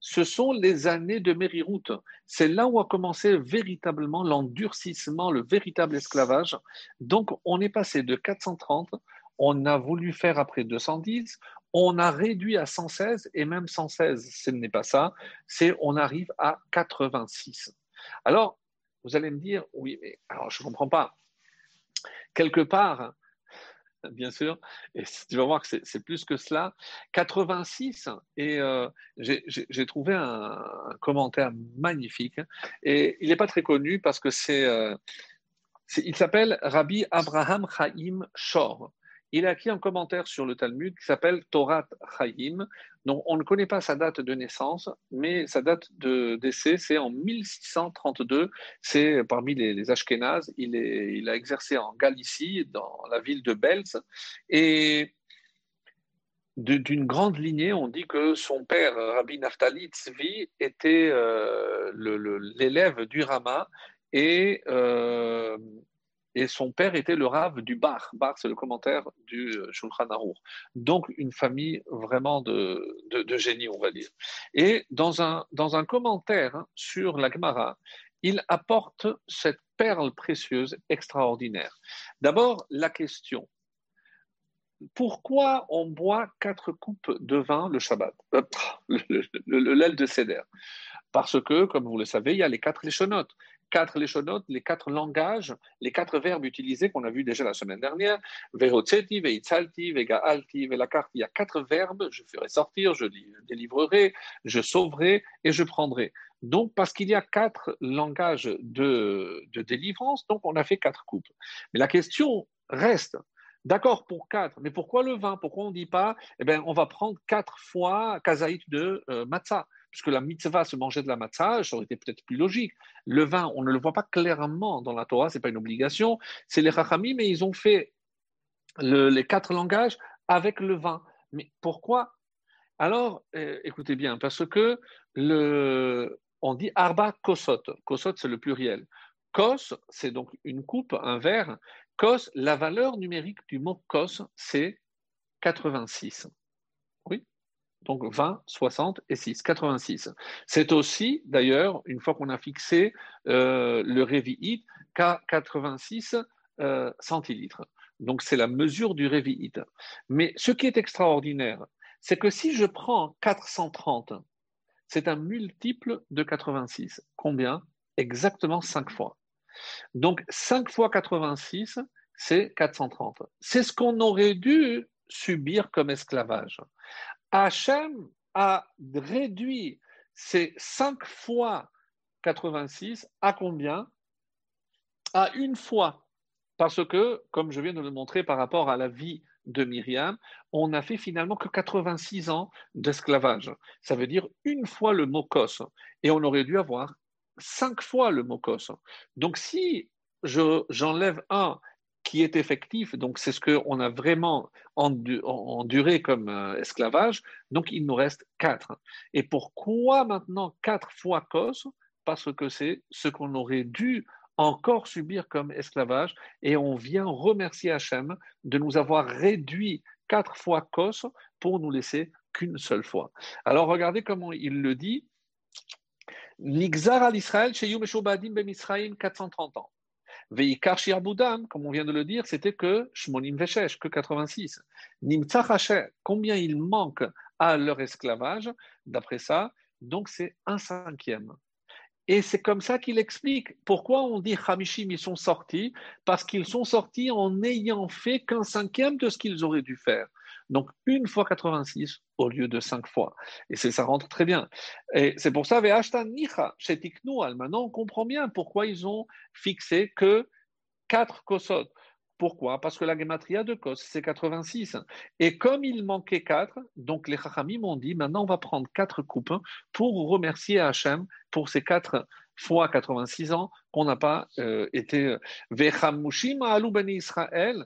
ce sont les années de Mériroute, c'est là où a commencé véritablement l'endurcissement, le véritable esclavage. Donc, on est passé de 430, on a voulu faire après 210, on a réduit à 116 et même 116, ce n'est pas ça, c'est on arrive à 86. Alors, vous allez me dire, oui, mais alors je ne comprends pas. Quelque part, bien sûr, et tu vas voir que c'est plus que cela, 86, et euh, j'ai trouvé un, commentaire magnifique, et il n'est pas très connu parce que c'est, euh, il s'appelle Rabbi Abraham Chaim Shor. Il a écrit un commentaire sur le Talmud qui s'appelle Torah Chaim. Donc, on ne connaît pas sa date de naissance, mais sa date de décès, c'est en 1632. C'est parmi les, Ashkénazes. Il, il a exercé en Galicie, dans la ville de Belz. Et d'une grande lignée, on dit que son père, Rabbi Naftali Tzvi, était euh, l'élève du Rama et euh, et son père était le rave du Bar. Bar, c'est le commentaire du euh, Shulchan Aruch. Donc, une famille vraiment de, de, génie, on va dire. Et dans un, dans un commentaire sur la Gemara, il apporte cette perle précieuse extraordinaire. D'abord, la question pourquoi on boit quatre coupes de vin le Shabbat, euh, le, l'aile de Seder Parce que, comme vous le savez, il y a les quatre léchonotes quatre léchonotes, les quatre langages, les quatre verbes utilisés qu'on a vu déjà la semaine dernière. Vehotzeti, veitzalti, vegaalti, velakarti. Il y a quatre verbes. Je ferai sortir, je délivrerai, je sauverai et je prendrai. Donc, parce qu'il y a quatre langages de, de délivrance, donc on a fait quatre coupes. Mais la question reste. D'accord pour quatre, mais pourquoi le vin Pourquoi on ne dit pas, eh bien, on va prendre quatre fois kazaït de euh, matzah? Puisque la mitzvah se mangeait de la matzah, ça aurait été peut-être plus logique. Le vin, on ne le voit pas clairement dans la Torah, ce n'est pas une obligation. C'est les rachamim, mais ils ont fait les quatre langages avec le vin. Mais pourquoi? Alors, euh, écoutez bien, parce que le, on dit arba kosot. Kosot, c'est le pluriel. Kos, c'est donc une coupe, un verre. Kos, la valeur numérique du mot kos, c'est 86. Donc 20, 60 et 6, 86. C'est aussi, d'ailleurs, une fois qu'on a fixé euh, le Révi'it, qu'à 86 euh, centilitres. Donc c'est la mesure du Révi'it. Mais ce qui est extraordinaire, c'est que si je prends 430, c'est un multiple de 86. Combien? Exactement 5 fois. Donc 5 fois 86, c'est 430. C'est ce qu'on aurait dû subir comme esclavage. Hachem a réduit ces 5 fois 86 à combien? À une fois. Parce que, comme je viens de le montrer par rapport à la vie de Myriam, on n'a fait finalement que 86 ans d'esclavage. Ça veut dire une fois le mot kos. Et on aurait dû avoir cinq fois le mot kos. Donc si j'enlève un qui est effectif, donc c'est ce qu'on a vraiment enduré comme euh, esclavage, donc il nous reste quatre. Et pourquoi maintenant quatre fois cos? Parce que c'est ce qu'on aurait dû encore subir comme esclavage, et on vient remercier Hachem de nous avoir réduit quatre fois cos pour nous laisser qu'une seule fois. Alors regardez comment il le dit. Nixar al Israël, chez ben 430 ans. Veikar Boudam, comme on vient de le dire, c'était que Shmonim Veshesh, que 86. Nimtsa combien il manque à leur esclavage, d'après ça, donc c'est un cinquième. Et c'est comme ça qu'il explique pourquoi on dit Hamishim, ils sont sortis, parce qu'ils sont sortis en n'ayant fait qu'un cinquième de ce qu'ils auraient dû faire. Donc une fois 86 au lieu de cinq fois. Et ça rentre très bien. Et c'est pour ça, chez maintenant on comprend bien pourquoi ils ont fixé que quatre kosot. Pourquoi? Parce que la gematria de Kos, c'est 86. Et comme il manquait 4, donc les Chachamim ont dit maintenant on va prendre quatre coupes pour remercier Hachem pour ces quatre fois 86 ans qu'on n'a pas euh, été. Ben Israël,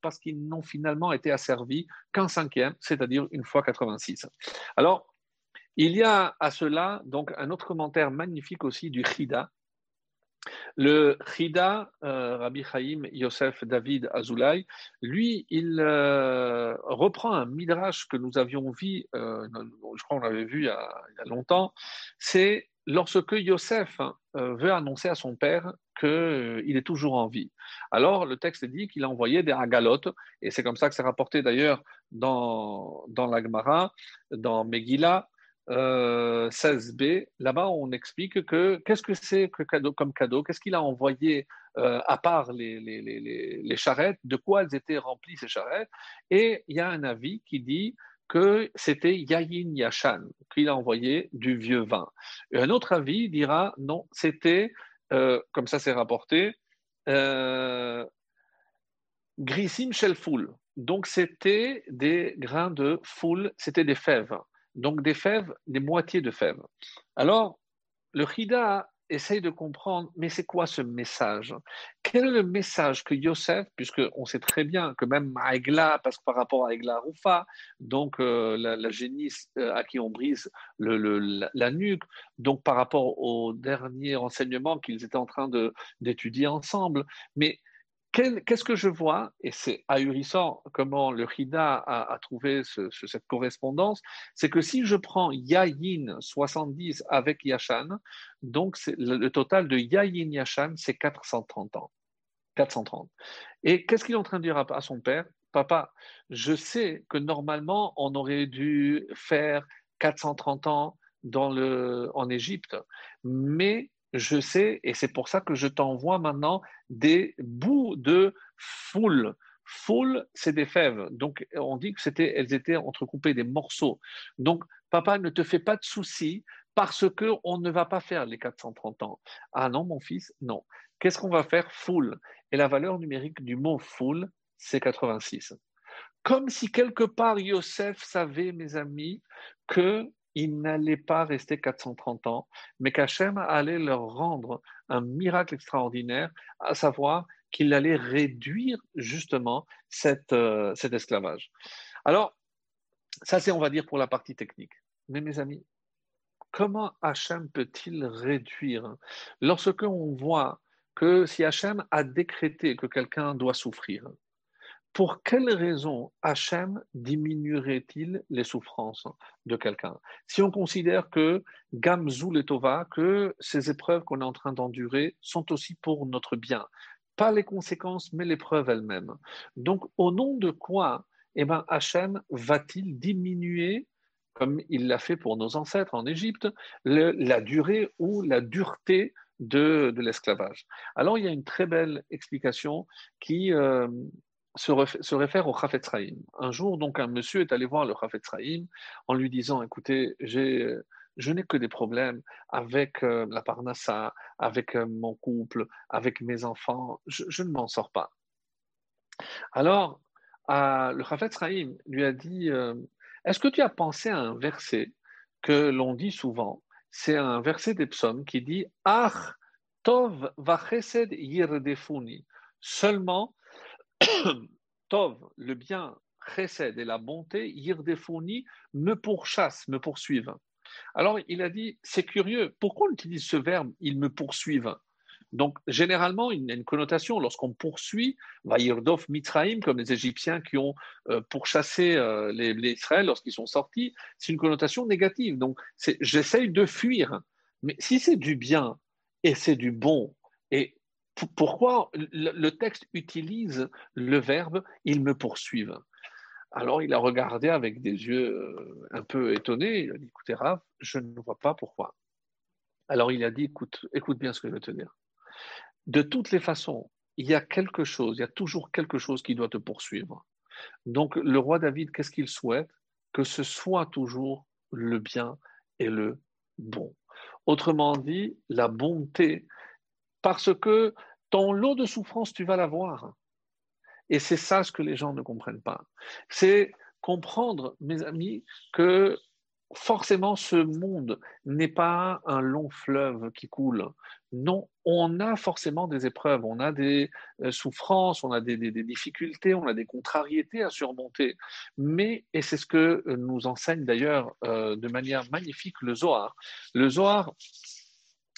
parce qu'ils n'ont finalement été asservis qu'un cinquième, c'est-à-dire une fois 86. Alors, il y a à cela donc un autre commentaire magnifique aussi du Chida. Le Chida, euh, Rabbi Chaim Yosef David Azoulay, lui, il euh, reprend un midrash que nous avions vu, euh, je crois qu'on l'avait vu il y, a, longtemps, c'est lorsque Yosef veut annoncer à son père qu'il est toujours en vie. Alors, le texte dit qu'il a envoyé des agalotes, et c'est comme ça que c'est rapporté d'ailleurs dans, dans la Gemara, dans Megillah, 16b, euh, là-bas on explique que qu'est-ce que c'est que cadeau comme cadeau, qu'est-ce qu'il a envoyé euh, à part les, les, les, les, charrettes, de quoi elles étaient remplies ces charrettes, et il y a un avis qui dit que c'était Yayin Yashan, qu'il a envoyé du vieux vin. Et un autre avis dira non, c'était euh, comme ça c'est rapporté, Grissim shel foule. Donc, c'était des grains de foule, c'était des fèves. Donc, des fèves, des moitiés de fèves. Alors, le Chida essaye de comprendre, mais c'est quoi ce message? Quel est le message que Yosef, puisqu'on sait très bien que même Aigla, parce que par rapport à Aigla Roufa, donc euh, la, génisse euh, à qui on brise la, nuque, donc par rapport au dernier renseignement qu'ils étaient en train d'étudier ensemble, mais Qu'est-ce que je vois Et c'est ahurissant comment le Hida a, trouvé cette correspondance. C'est que si je prends Yayin 70 avec Yashan, donc le, total de Yayin Yashan, c'est 430 ans. 430. Et qu'est-ce qu'il est en train de dire à, son père? Papa, je sais que normalement, on aurait dû faire 430 ans dans le, en Égypte, mais je sais, et c'est pour ça que je t'envoie maintenant des bouts de foule. Foule, c'est des fèves. Donc, on dit que c'était, elles étaient entrecoupées des morceaux. Donc, papa, ne te fais pas de soucis parce que on ne va pas faire les 430 ans. Ah non, mon fils, non. Qu'est-ce qu'on va faire? Foule. Et la valeur numérique du mot foule, c'est 86. Comme si quelque part Yosef savait, mes amis, que il n'allait pas rester 430 ans, mais qu'Hachem allait leur rendre un miracle extraordinaire, à savoir qu'il allait réduire justement euh, cet esclavage. Alors, ça c'est, on va dire, pour la partie technique. Mais mes amis, comment Hachem peut-il réduire? Lorsque on voit que si Hachem a décrété que quelqu'un doit souffrir, pour quelle raison Hachem diminuerait-il les souffrances de quelqu'un? Si on considère que Gamzou et Tova, que ces épreuves qu'on est en train d'endurer sont aussi pour notre bien, pas les conséquences, mais l'épreuve elle-même. Donc, au nom de quoi eh ben, Hachem va-t-il diminuer, comme il l'a fait pour nos ancêtres en Égypte, la durée ou la dureté de, l'esclavage? Alors, il y a une très belle explication qui, euh, se, réfère au Chafetz Un jour, donc, un monsieur est allé voir le Chafetz en lui disant Écoutez, je n'ai que des problèmes avec euh, la parnassa, avec euh, mon couple, avec mes enfants, je, ne m'en sors pas. Alors, le Chafetz lui a dit euh, Est-ce que tu as pensé à un verset que l'on dit souvent? C'est un verset des psaumes qui dit Ach tov vachesed yirdefuni. Seulement (coughs) Tov, le bien, Chesed et la bonté, Yirdefoni, me pourchassent, me poursuivent. Alors il a dit, c'est curieux, pourquoi on utilise ce verbe, ils me poursuivent donc, généralement, il y a une connotation lorsqu'on poursuit, Vayirdov Mitraim, comme les Égyptiens qui ont euh, pourchassé euh, les, les Israël lorsqu'ils sont sortis, c'est une connotation négative. Donc, j'essaye de fuir. Mais si c'est du bien et c'est du bon, pourquoi le texte utilise le verbe ils me poursuivent Alors il a regardé avec des yeux euh, un peu étonnés. Il a dit écoutez, Rav, je ne vois pas pourquoi. Alors il a dit écoute, écoute bien ce que je vais te dire. De toutes les façons, il y a quelque chose, il y a toujours quelque chose qui doit te poursuivre. Donc le roi David, qu'est-ce qu'il souhaite? Que ce soit toujours le bien et le bon. Autrement dit, la bonté, parce que ton lot de souffrance, tu vas l'avoir. Et c'est ça ce que les gens ne comprennent pas. C'est comprendre, mes amis, que forcément ce monde n'est pas un long fleuve qui coule. Non, on a forcément des épreuves, on a des euh, souffrances, on a des, difficultés, on a des contrariétés à surmonter. Mais, et c'est ce que nous enseigne d'ailleurs euh, de manière magnifique le Zohar, le Zohar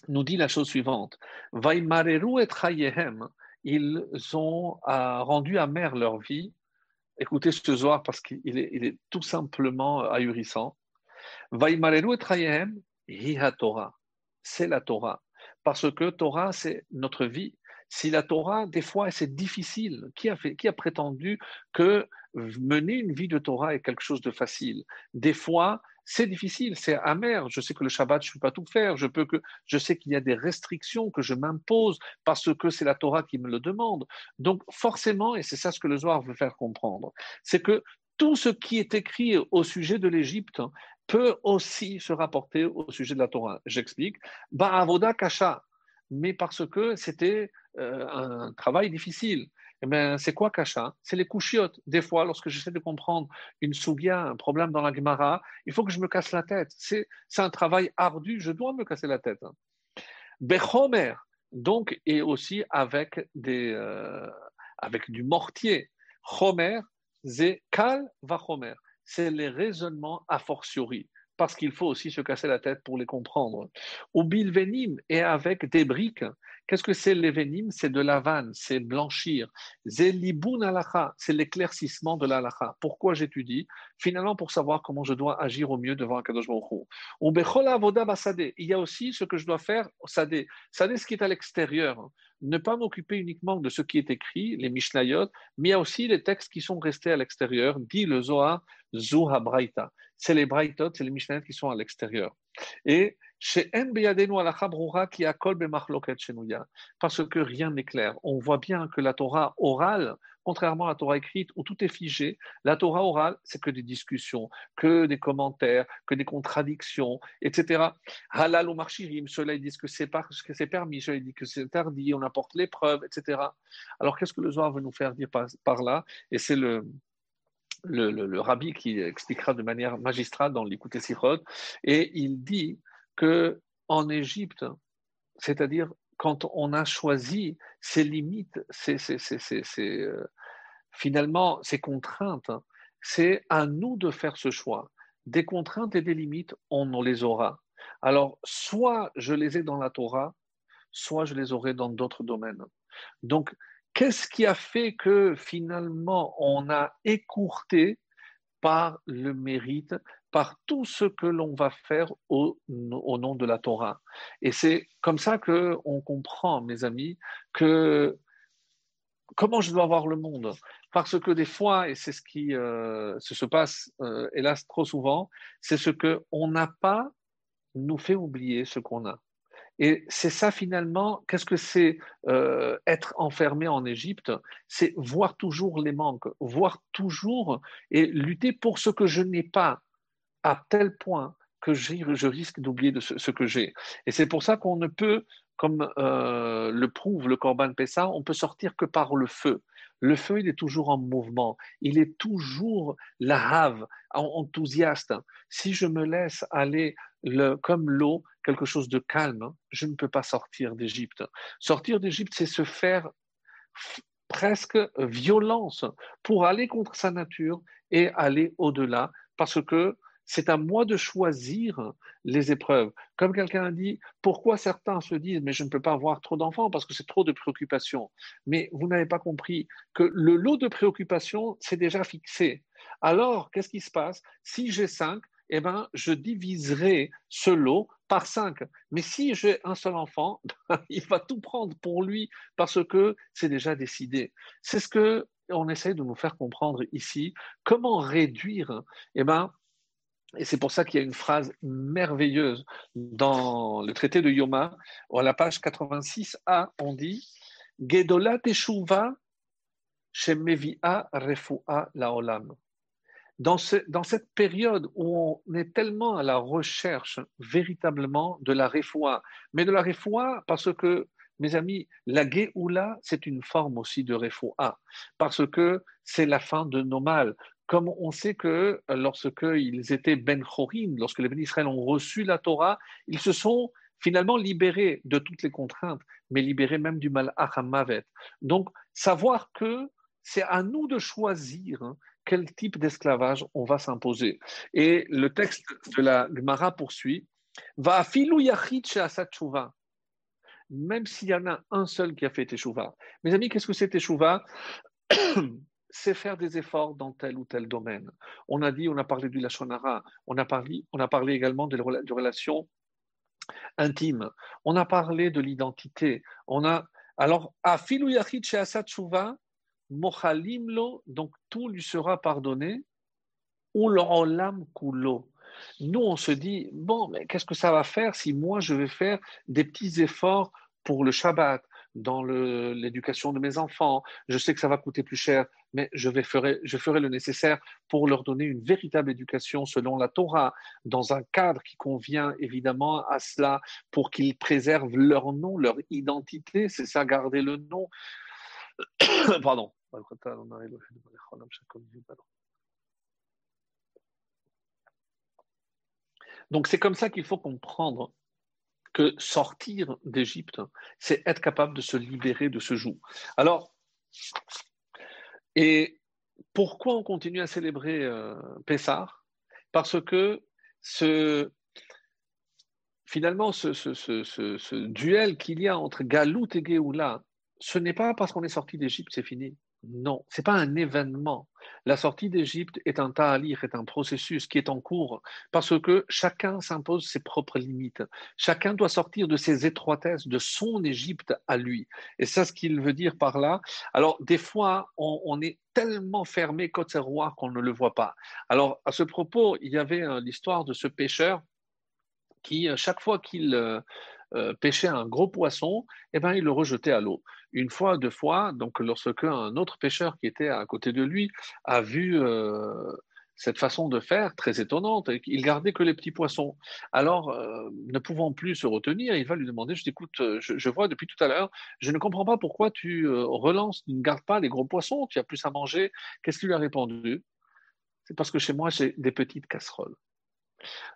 nous dit la chose suivante. Vaimareru et Chayehem, ils ont euh, rendu amère leur vie. Écoutez ce soir parce qu'il est, tout simplement ahurissant. Vaimareru et Chayehem, Hiha. C'est la Torah. Parce que Torah, c'est notre vie. Si la Torah, des fois, c'est difficile, qui a, qui a prétendu que mener une vie de Torah est quelque chose de facile? Des fois, c'est difficile, c'est amer. Je sais que le Shabbat, je ne peux pas tout faire. Je, peux que, je sais qu'il y a des restrictions que je m'impose parce que c'est la Torah qui me le demande. Donc, forcément, et c'est ça ce que le Zohar veut faire comprendre, c'est que tout ce qui est écrit au sujet de l'Égypte peut aussi se rapporter au sujet de la Torah. J'explique. Ba'avoda kasha, mais parce que c'était euh, un travail difficile. Eh bien, c'est quoi Kasha C'est les couchiotes. Des fois, lorsque j'essaie de comprendre une sougia, un problème dans la Gemara, il faut que je me casse la tête. C'est un travail ardu, je dois me casser la tête. Bechomer, donc, et aussi avec, des, euh, avec du mortier. Chomer, c'est kal va chomer. C'est les raisonnements a fortiori parce qu'il faut aussi se casser la tête pour les comprendre. Ou bilvenim et avec des briques. Qu'est-ce que c'est l'événim C'est de la vanne, c'est blanchir. Alacha, c'est l'éclaircissement de l'alacha. Pourquoi j'étudie? Finalement, pour savoir comment je dois agir au mieux devant un Kadosh Baruch. Il y a aussi ce que je dois faire sadé. Sadé, ce qui est à l'extérieur. Ne pas m'occuper uniquement de ce qui est écrit, les Mishnayot, mais il y a aussi les textes qui sont restés à l'extérieur, dit le Zohar, Zoha Braita c'est les Braithot, c'est les Mishnayot qui sont à l'extérieur. Et parce que rien n'est clair. On voit bien que la Torah orale, contrairement à la Torah écrite où tout est figé, la Torah orale, c'est que des discussions, que des commentaires, que des contradictions, etc. Halal ou marchirim, ceux-là ils disent que c'est permis, ceux-là ils disent que c'est interdit, on apporte les preuves, etc. Alors qu'est-ce que le Zohar veut nous faire dire par, là? Et c'est le le, rabbi qui expliquera de manière magistrale dans l'écoute Sichot, et il dit que en Égypte, c'est-à-dire quand on a choisi ses limites, c'est euh, finalement ces contraintes, c'est à nous de faire ce choix. Des contraintes et des limites, on les aura. Alors, soit je les ai dans la Torah, soit je les aurai dans d'autres domaines. Donc, Qu'est-ce qui a fait que finalement on a écourté par le mérite, par tout ce que l'on va faire au, nom de la Torah. Et c'est comme ça que on comprend, mes amis, que comment je dois voir le monde? Parce que des fois, et c'est ce qui euh, se passe, euh, hélas, trop souvent, c'est ce que on n'a pas nous fait oublier ce qu'on a. Et c'est ça finalement, qu'est-ce que c'est euh, être enfermé en Égypte? C'est voir toujours les manques, voir toujours et lutter pour ce que je n'ai pas, à tel point que je risque d'oublier de ce, que j'ai. Et c'est pour ça qu'on ne peut, comme euh, le prouve le Corban Pessa, on peut sortir que par le feu. Le feu, il est toujours en mouvement, il est toujours la have, enthousiaste. Si je me laisse aller le, comme l'eau, quelque chose de calme, je ne peux pas sortir d'Égypte. Sortir d'Égypte, c'est se faire presque violence pour aller contre sa nature et aller au-delà, parce que c'est à moi de choisir les épreuves. Comme quelqu'un a dit, pourquoi certains se disent, mais je ne peux pas avoir trop d'enfants parce que c'est trop de préoccupations. Mais vous n'avez pas compris que le lot de préoccupations, c'est déjà fixé. Alors, qu'est-ce qui se passe? Si j'ai cinq, eh ben, je diviserai ce lot par cinq. Mais si j'ai un seul enfant, (laughs) il va tout prendre pour lui parce que c'est déjà décidé. C'est ce que on essaie de nous faire comprendre ici. Comment réduire? Eh ben, et c'est pour ça qu'il y a une phrase merveilleuse dans le traité de Yoma, à la page 86a, on dit Gedola teshuva shemevia refua laolam. Dans, dans cette période où on est tellement à la recherche véritablement de la refoua, mais de la refoua parce que, mes amis, la Géoula, c'est une forme aussi de refoua, parce que c'est la fin de nos mâles comme on sait que euh, lorsqu'ils étaient Ben Chorim, lorsque les Ben Israël ont reçu la Torah, ils se sont finalement libérés de toutes les contraintes, mais libérés même du mal Mavet. Donc, savoir que c'est à nous de choisir hein, quel type d'esclavage on va s'imposer. Et le texte de la Gemara poursuit Va filou yachid même s'il y en a un seul qui a fait teshuva. Mes amis, qu'est-ce que c'est teshuva? (clears throat) c'est faire des efforts dans tel ou tel domaine. On a dit, on a parlé du Lachonara, on a parlé, on a parlé également de, de relations intimes, on a parlé de l'identité, on a alors à Filouyachit chez Mochalimlo, donc tout lui sera pardonné, ou l'olam kulo. Nous, on se dit, bon, mais qu'est-ce que ça va faire si moi je vais faire des petits efforts pour le Shabbat, dans l'éducation de mes enfants. Je sais que ça va coûter plus cher, mais je, vais ferai, ferai le nécessaire pour leur donner une véritable éducation selon la Torah, dans un cadre qui convient évidemment à cela, pour qu'ils préservent leur nom, leur identité, c'est ça, garder le nom. (coughs) Pardon. Donc c'est comme ça qu'il faut comprendre que sortir d'Égypte, c'est être capable de se libérer de ce joug. Alors, et pourquoi on continue à célébrer euh, Pessah? Parce que finalement, ce, ce duel qu'il y a entre Galout et Géoula, ce n'est pas parce qu'on est sorti d'Égypte, c'est fini. Non, ce n'est pas un événement. La sortie d'Égypte est un ta'alir, est un processus qui est en cours, parce que chacun s'impose ses propres limites. Chacun doit sortir de ses étroitesses, de son Égypte à lui. Et c'est ce qu'il veut dire par là. Alors, des fois, on, est tellement fermé côté roi qu'on ne le voit pas. Alors, à ce propos, il y avait euh, l'histoire de ce pêcheur qui, euh, chaque fois qu'il euh, pêchait un gros poisson, eh ben, il le rejetait à l'eau une fois, deux fois, donc lorsque un autre pêcheur qui était à côté de lui a vu euh, cette façon de faire très étonnante, il gardait que les petits poissons. Alors, euh, ne pouvant plus se retenir, il va lui demander, je t'écoute, je, vois depuis tout à l'heure, je ne comprends pas pourquoi tu relances, tu ne gardes pas les gros poissons, tu as plus à manger. Qu'est-ce qu'il lui a répondu? C'est parce que chez moi, j'ai des petites casseroles.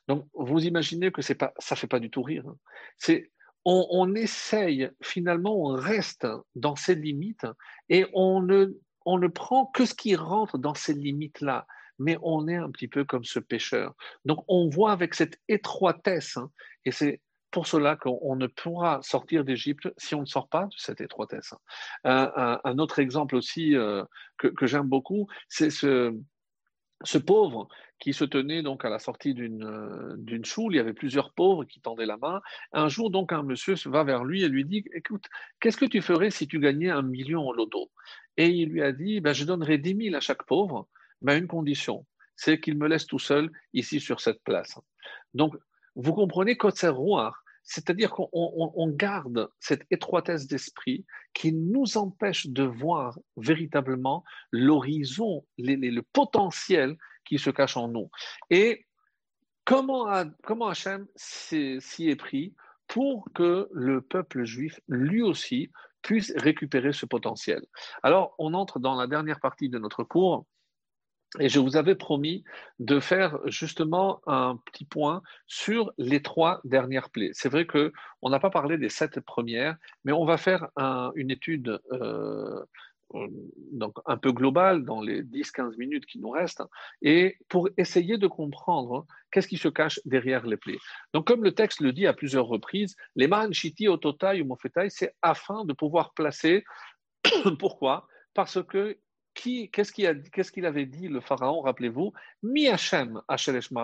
Donc, vous imaginez que pas, ça fait pas du tout rire. Hein. C'est on, essaye, finalement, on reste dans ces limites et on ne, on ne prend que ce qui rentre dans ces limites-là. Mais on est un petit peu comme ce pêcheur. Donc on voit avec cette étroitesse, hein, et c'est pour cela qu'on ne pourra sortir d'Égypte si on ne sort pas de cette étroitesse. Un, autre exemple aussi euh, que, que j'aime beaucoup, c'est ce, ce pauvre qui se tenait donc à la sortie d'une euh, choule, il y avait plusieurs pauvres qui tendaient la main. Un jour, donc, un monsieur va vers lui et lui dit Écoute, qu'est-ce que tu ferais si tu gagnais un million au loto? Et il lui a dit ben, Je donnerais dix mille à chaque pauvre, mais à une condition c'est qu'il me laisse tout seul ici sur cette place. Donc, vous comprenez Kotser Rouar, c'est-à-dire qu'on garde cette étroitesse d'esprit qui nous empêche de voir véritablement l'horizon, le potentiel qui se cache en nous. Et comment, comment Hachem s'y est pris pour que le peuple juif, lui aussi, puisse récupérer ce potentiel? Alors, on entre dans la dernière partie de notre cours et je vous avais promis de faire justement un petit point sur les trois dernières plaies. C'est vrai que on n'a pas parlé des sept premières, mais on va faire une étude euh, donc un peu globale dans les 10-15 minutes qui nous restent, et pour essayer de comprendre qu'est-ce qui se cache derrière les plaies. Donc comme le texte le dit à plusieurs reprises, les man shiti ototai ou mofetai, c'est afin de pouvoir placer. (coughs) Pourquoi? Parce que qu'est-ce qu'il avait dit le pharaon, rappelez-vous? Mi Hachem,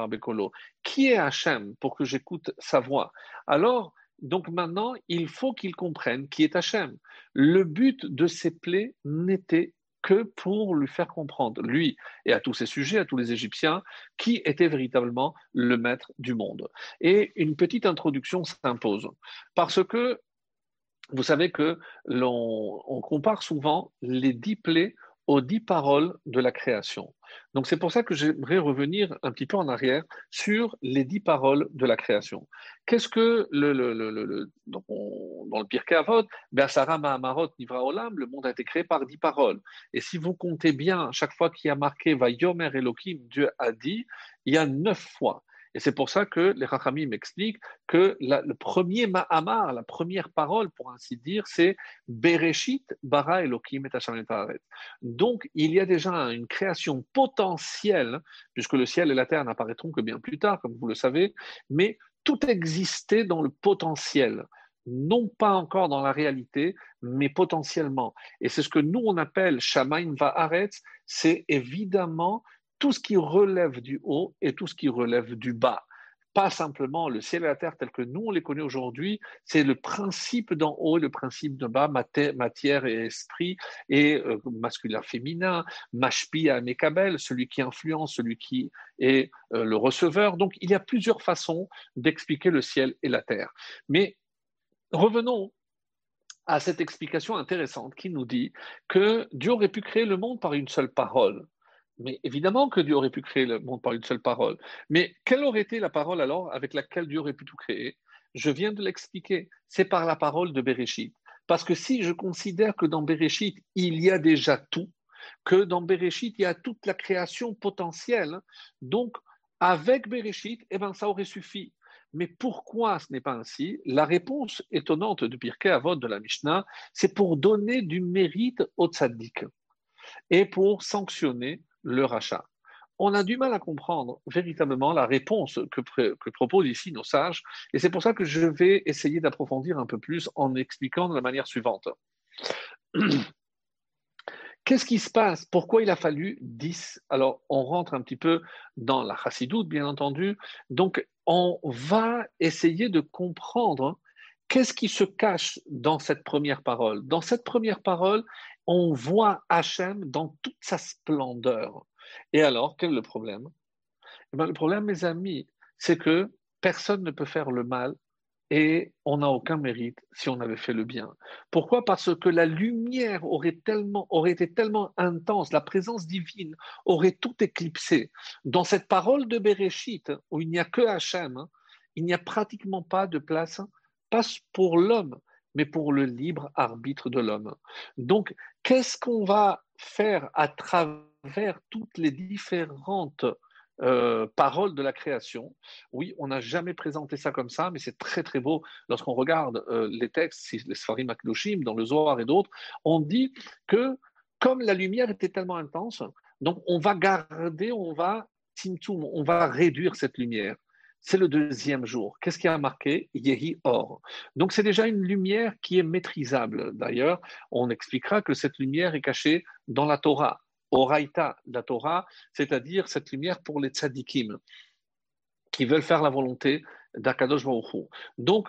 Bekolo. Qui est Hachem pour que j'écoute sa voix? Alors, donc maintenant, il faut qu'il comprenne qui est Hachem. Le but de ces plaies n'était que pour lui faire comprendre, lui et à tous ses sujets, à tous les Égyptiens, qui était véritablement le maître du monde. Et une petite introduction s'impose, parce que vous savez que l'on compare souvent les dix plaies aux dix paroles de la création. Donc c'est pour ça que j'aimerais revenir un petit peu en arrière sur les dix paroles de la création. Qu'est-ce que le, le, le, dans, le Pirkei Avot, Amarot Nivra Olam, le monde a été créé par dix paroles. Et si vous comptez bien, chaque fois qu'il y a marqué Vayomer Elohim, Dieu a dit, il y a neuf fois. Et c'est pour ça que les Rachamim m'expliquent que le premier Ma'amar, la première parole, pour ainsi dire, c'est Bereshit bara Elohim et Donc, il y a déjà une création potentielle, puisque le ciel et la terre n'apparaîtront que bien plus tard, comme vous le savez, mais tout existait dans le potentiel. Non pas encore dans la réalité, mais potentiellement. Et c'est ce que nous, on appelle Shamaim Va'aretz, c'est évidemment tout ce qui relève du haut et tout ce qui relève du bas. Pas simplement le ciel et la terre tels que nous on les connaît aujourd'hui, c'est le principe d'en haut et le principe de bas, matière et esprit, et euh, masculin-féminin, mashpi à Mekabel, celui qui influence, celui qui est euh, le receveur. Donc il y a plusieurs façons d'expliquer le ciel et la terre. Mais revenons à cette explication intéressante qui nous dit que Dieu aurait pu créer le monde par une seule parole. Mais évidemment que Dieu aurait pu créer le monde par une seule parole. Mais quelle aurait été la parole alors avec laquelle Dieu aurait pu tout créer? Je viens de l'expliquer. C'est par la parole de Bereshit. Parce que si je considère que dans Bereshit, il y a déjà tout, que dans Bereshit, il y a toute la création potentielle, donc avec Bereshit, eh ben, ça aurait suffi. Mais pourquoi ce n'est pas ainsi? La réponse étonnante du Pirkei Avot de la Mishnah, c'est pour donner du mérite au tzaddik et pour sanctionner le rachat. On a du mal à comprendre véritablement la réponse que, proposent ici nos sages, et c'est pour ça que je vais essayer d'approfondir un peu plus en expliquant de la manière suivante. (clears throat) Qu'est-ce qui se passe? Pourquoi il a fallu 10 Alors, on rentre un petit peu dans la chassidoute, bien entendu. Donc, on va essayer de comprendre qu'est-ce qui se cache dans cette première parole? Dans cette première parole, on voit Hachem dans toute sa splendeur. Et alors, quel est le problème? Eh bien, Le problème, mes amis, c'est que personne ne peut faire le mal et on n'a aucun mérite si on avait fait le bien. Pourquoi? Parce que la lumière aurait, tellement, aurait été tellement intense, la présence divine aurait tout éclipsé. Dans cette parole de Bereshit, où il n'y a que Hachem, hein, il n'y a pratiquement pas de place, pas pour l'homme, mais pour le libre arbitre de l'homme. Donc, qu'est-ce qu'on va faire à travers toutes les différentes euh, parole de la création? Oui, on n'a jamais présenté ça comme ça, mais c'est très très beau lorsqu'on regarde euh, les textes, les Sfarim dans le Zohar et d'autres. On dit que comme la lumière était tellement intense, donc on va garder, on va on va réduire cette lumière. C'est le deuxième jour. Qu'est-ce qui a marqué? Yehi Or. Donc c'est déjà une lumière qui est maîtrisable. D'ailleurs, on expliquera que cette lumière est cachée dans la Torah. Oraita, la Torah, c'est-à-dire cette lumière pour les tzadikim, qui veulent faire la volonté d'Akadosh Baruch Donc,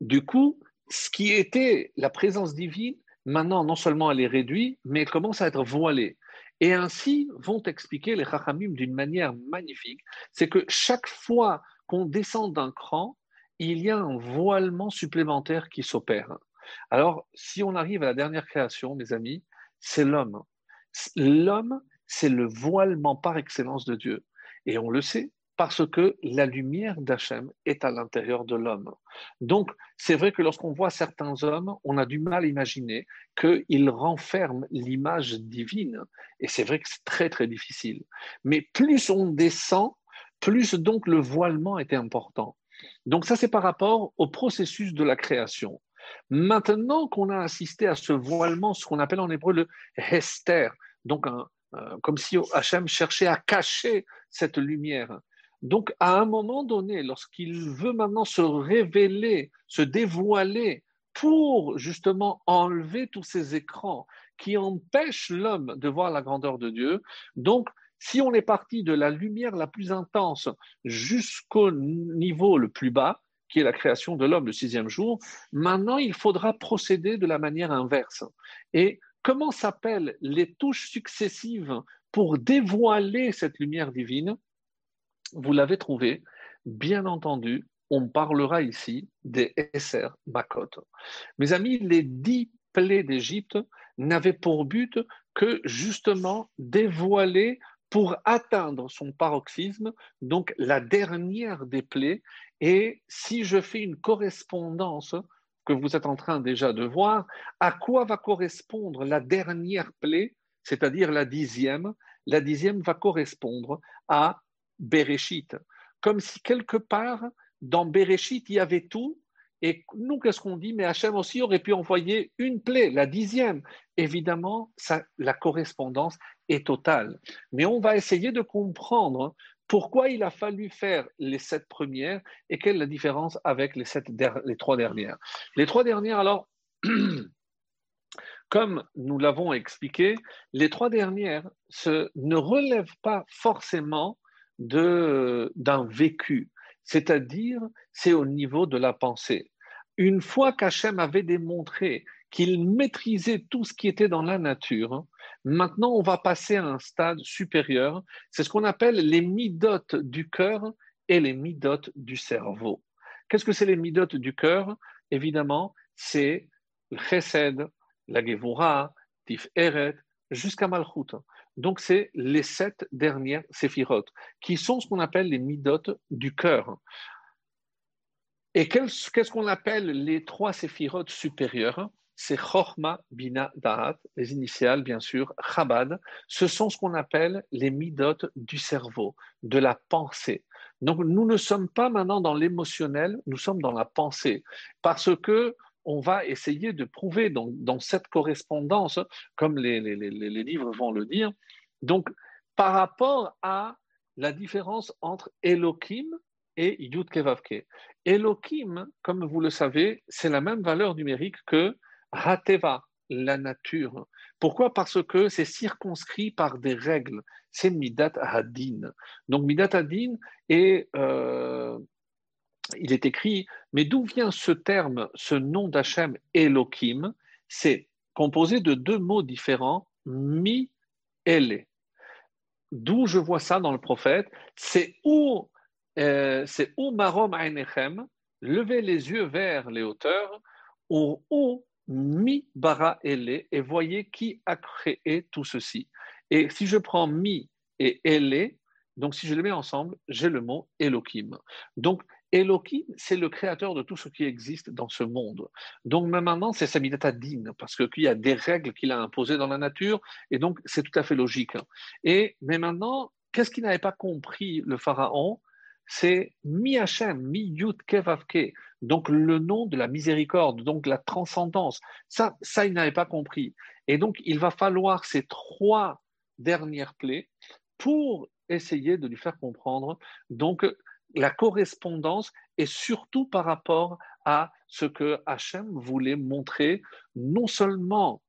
du coup, ce qui était la présence divine, maintenant, non seulement elle est réduite, mais elle commence à être voilée. Et ainsi vont expliquer les Chachamim d'une manière magnifique, c'est que chaque fois qu'on descend d'un cran, il y a un voilement supplémentaire qui s'opère. Alors, si on arrive à la dernière création, mes amis, c'est l'homme. L'homme, c'est le voilement par excellence de Dieu. Et on le sait parce que la lumière d'Hachem est à l'intérieur de l'homme. Donc, c'est vrai que lorsqu'on voit certains hommes, on a du mal à imaginer qu'ils renferment l'image divine. Et c'est vrai que c'est très, très difficile. Mais plus on descend, plus donc le voilement était important. Donc ça, c'est par rapport au processus de la création. Maintenant qu'on a assisté à ce voilement, ce qu'on appelle en hébreu le hester, donc comme si Hachem cherchait à cacher cette lumière. Donc à un moment donné, lorsqu'il veut maintenant se révéler, se dévoiler pour justement enlever tous ces écrans qui empêchent l'homme de voir la grandeur de Dieu, donc si on est parti de la lumière la plus intense jusqu'au niveau le plus bas, qui est la création de l'homme le sixième jour, maintenant il faudra procéder de la manière inverse. Et comment s'appellent les touches successives pour dévoiler cette lumière divine? Vous l'avez trouvé, bien entendu, on parlera ici des Esser Makot. Mes amis, les dix plaies d'Égypte n'avaient pour but que justement dévoiler pour atteindre son paroxysme, donc la dernière des plaies. Et si je fais une correspondance que vous êtes en train déjà de voir, à quoi va correspondre la dernière plaie, c'est-à-dire la dixième? La dixième va correspondre à Bereshit. Comme si quelque part, dans Bereshit, il y avait tout, et nous, qu'est-ce qu'on dit? Mais Hachem aussi aurait pu envoyer une plaie, la dixième. Évidemment, la correspondance est totale. Mais on va essayer de comprendre pourquoi il a fallu faire les sept premières et quelle est la différence avec les, sept les trois dernières Les trois dernières, alors, (clears throat) comme nous l'avons expliqué, les trois dernières ne relèvent pas forcément d'un vécu, c'est-à-dire c'est au niveau de la pensée. Une fois qu'Hachem avait démontré qu'il maîtrisait tout ce qui était dans la nature, Maintenant, on va passer à un stade supérieur. C'est ce qu'on appelle les midotes du cœur et les midotes du cerveau. Qu'est-ce que c'est les midotes du cœur? Évidemment, c'est le chesed, la gevura, tif eret, jusqu'à malchut. Donc, c'est les sept dernières séphirotes, qui sont ce qu'on appelle les midotes du cœur. Et qu'est-ce qu'on appelle les trois séphirotes supérieures? C'est Chorma Bina Da'at, les initiales bien sûr, Chabad, ce sont ce qu'on appelle les midot du cerveau, de la pensée. Donc nous ne sommes pas maintenant dans l'émotionnel, nous sommes dans la pensée, parce que on va essayer de prouver dans, cette correspondance, comme les, livres vont le dire, donc par rapport à la différence entre Elohim et Yud Kevavke. Elohim, comme vous le savez, c'est la même valeur numérique que Hateva, la nature. Pourquoi? Parce que c'est circonscrit par des règles. C'est Midat Hadin. Donc Midat Hadin est, euh, il est écrit, mais d'où vient ce terme, ce nom d'Hachem Elohim? C'est composé de deux mots différents, mi ele. D'où je vois ça dans le prophète, c'est où, euh, c'est où marom ainechem, levez les yeux vers les hauteurs, ou où mi bara ele, et voyez qui a créé tout ceci. Et si je prends mi et ele, donc si je les mets ensemble, j'ai le mot Elohim. Donc Elohim, c'est le créateur de tout ce qui existe dans ce monde. Donc maintenant, c'est Samidata Din, parce qu'il y a des règles qu'il a imposées dans la nature, et donc c'est tout à fait logique. Et, mais maintenant, qu'est-ce qu'il n'avait pas compris le pharaon? C'est Mi Hashem, Mi Yud Kevavke, donc le nom de la miséricorde, donc la transcendance. Ça, ça il n'avait pas compris. Et donc, il va falloir ces trois dernières plaies pour essayer de lui faire comprendre. Donc, la correspondance est surtout par rapport à ce que Hachem voulait montrer non seulement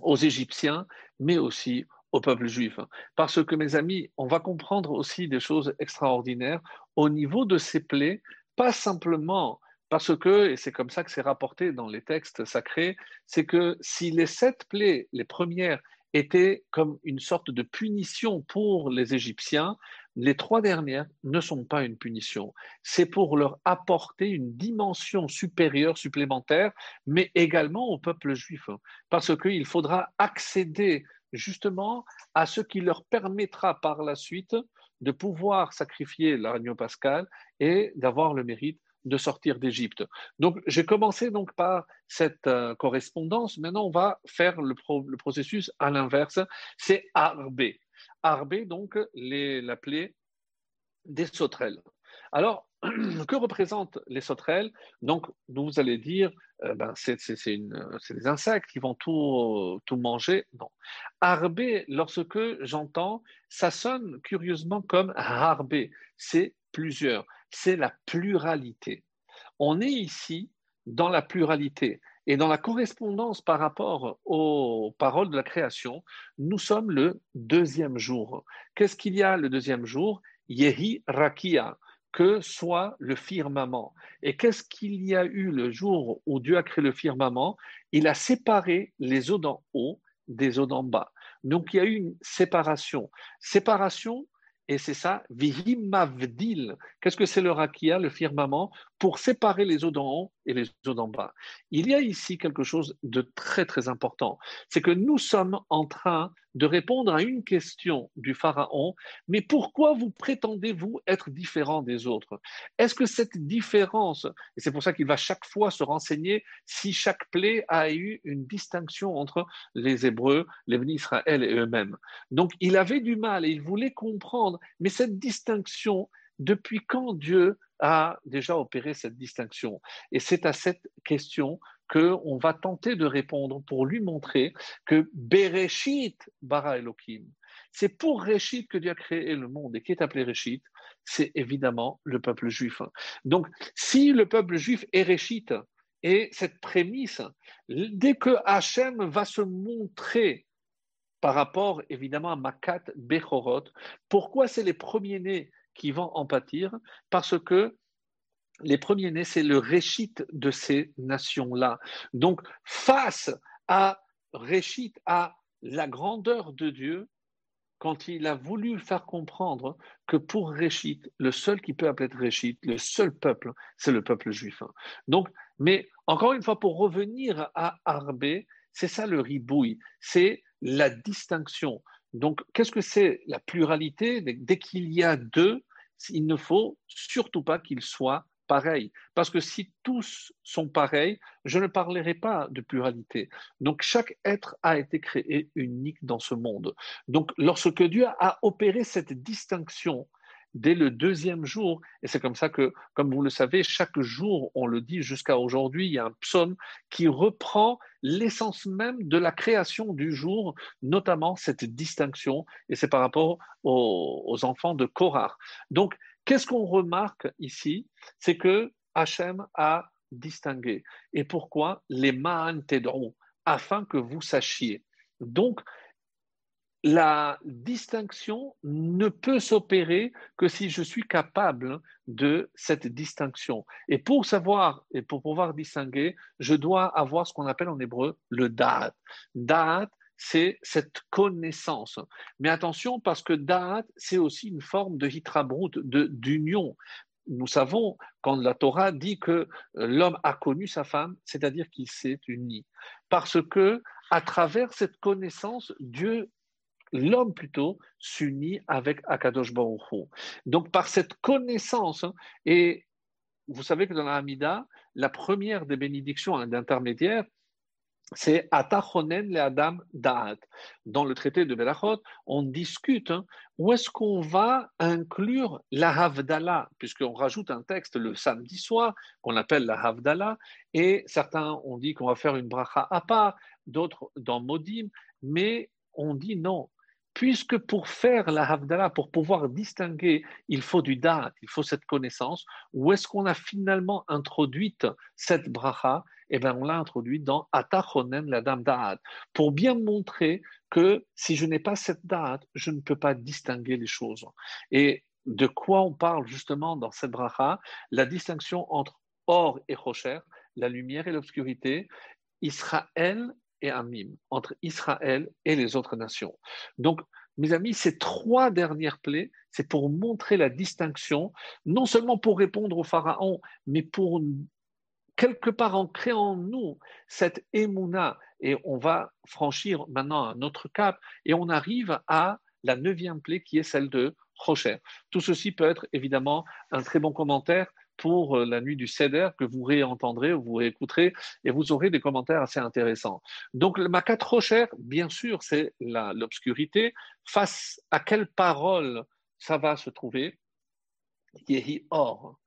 aux Égyptiens, mais aussi au peuple juif. Parce que, mes amis, on va comprendre aussi des choses extraordinaires au niveau de ces plaies, pas simplement parce que, et c'est comme ça que c'est rapporté dans les textes sacrés, c'est que si les sept plaies, les premières, étaient comme une sorte de punition pour les Égyptiens, les trois dernières ne sont pas une punition. C'est pour leur apporter une dimension supérieure, supplémentaire, mais également au peuple juif. Parce qu'il faudra accéder justement à ce qui leur permettra par la suite de pouvoir sacrifier l'agneau pascal et d'avoir le mérite de sortir d'Égypte. Donc, j'ai commencé donc par cette euh, correspondance. Maintenant, on va faire le, processus à l'inverse. C'est Arbé. Arbé, donc, l'appeler des sauterelles. Alors, (clears throat) que représentent les sauterelles? Donc, vous allez dire, euh, ben, c'est des insectes qui vont tout, tout manger. Non. Arbé, lorsque j'entends, ça sonne curieusement comme arbé. C'est plusieurs c'est la pluralité. On est ici dans la pluralité. Et dans la correspondance par rapport aux paroles de la création, nous sommes le deuxième jour. Qu'est-ce qu'il y a le deuxième jour? Yehi Rakia, que soit le firmament. Et qu'est-ce qu'il y a eu le jour où Dieu a créé le firmament? Il a séparé les eaux d'en haut des eaux d'en bas. Donc il y a eu une séparation. Séparation et c'est ça, vihimavdil. Qu'est-ce que c'est le rakia, le firmament, pour séparer les eaux d'en haut et les eaux d'en bas Il y a ici quelque chose de très très important. C'est que nous sommes en train de répondre à une question du Pharaon, mais pourquoi vous prétendez-vous être différent des autres? Est-ce que cette différence, et c'est pour ça qu'il va chaque fois se renseigner si chaque plaie a eu une distinction entre les Hébreux, les Israël et eux-mêmes? Donc il avait du mal et il voulait comprendre, mais cette distinction, depuis quand Dieu a déjà opéré cette distinction Et c'est à cette question qu'on va tenter de répondre pour lui montrer que Bereshit bara Elohim, c'est pour Réchit que Dieu a créé le monde. Et qui est appelé Réchit C'est évidemment le peuple juif. Donc, si le peuple juif est Réchit, et cette prémisse, dès que Hachem va se montrer par rapport évidemment à Makat Bechorot, pourquoi c'est les premiers-nés qui vont en pâtir Parce que les premiers-nés, c'est le réchit de ces nations-là. Donc, face à réchit, à la grandeur de Dieu, quand il a voulu faire comprendre que pour Réchit, le seul qui peut appeler Réchit, le seul peuple, c'est le peuple juif. Donc, mais encore une fois, pour revenir à Arbé, c'est ça le ribouille, c'est la distinction. Donc, qu'est-ce que c'est la pluralité? Dès qu'il y a deux, il ne faut surtout pas qu'ils soient pareils. Parce que si tous sont pareils, je ne parlerai pas de pluralité. Donc chaque être a été créé unique dans ce monde. Donc lorsque Dieu a opéré cette distinction, dès le deuxième jour. Et c'est comme ça que, comme vous le savez, chaque jour, on le dit jusqu'à aujourd'hui, il y a un psaume qui reprend l'essence même de la création du jour, notamment cette distinction, et c'est par rapport aux, enfants de Korah. Donc, qu'est-ce qu'on remarque ici? C'est que Hachem a distingué. Et pourquoi? Les Ma'an t'aideront, afin que vous sachiez. Donc, la distinction ne peut s'opérer que si je suis capable de cette distinction. Et pour savoir et pour pouvoir distinguer, je dois avoir ce qu'on appelle en hébreu le da'at. Da'at, c'est cette connaissance. Mais attention, parce que da'at, c'est aussi une forme de hitrabrut, d'union. Nous savons, quand la Torah dit que l'homme a connu sa femme, c'est-à-dire qu'il s'est uni. Parce que, à travers cette connaissance, Dieu l'homme plutôt s'unit avec Akadosh Baruch Donc par cette connaissance, hein, et vous savez que dans la Hamida, la première des bénédictions hein, d'intermédiaire, c'est Atachonen le Adam Da'at. Dans le traité de Berachot, on discute hein, où est-ce qu'on va inclure la Havdalah, puisqu'on rajoute un texte le samedi soir qu'on appelle la Havdalah, et certains ont dit qu'on va faire une bracha à part, d'autres dans Modim, mais on dit non, puisque pour faire la Havdalah, pour pouvoir distinguer, il faut du da'at, il faut cette connaissance, où est-ce qu'on a finalement introduite cette bracha? Eh bien, on l'a introduite dans Atachonen, la dame da'at, pour bien montrer que si je n'ai pas cette da'at, je ne peux pas distinguer les choses. Et de quoi on parle justement dans cette bracha? La distinction entre or et rocher, la lumière et l'obscurité, Israël et Amim, entre Israël et les autres nations. Donc, mes amis, ces trois dernières plaies, c'est pour montrer la distinction, non seulement pour répondre au Pharaon, mais pour quelque part ancrer en nous cette émouna. Et on va franchir maintenant un autre cap, et on arrive à la neuvième plaie qui est celle de Rocher. Tout ceci peut être évidemment un très bon commentaire pour euh, la nuit du Seder que vous réentendrez ou vous réécouterez et vous aurez des commentaires assez intéressants. Donc, le Makat Rocher, bien sûr, c'est l'obscurité. Face à quelle parole ça va se trouver Yehi Or,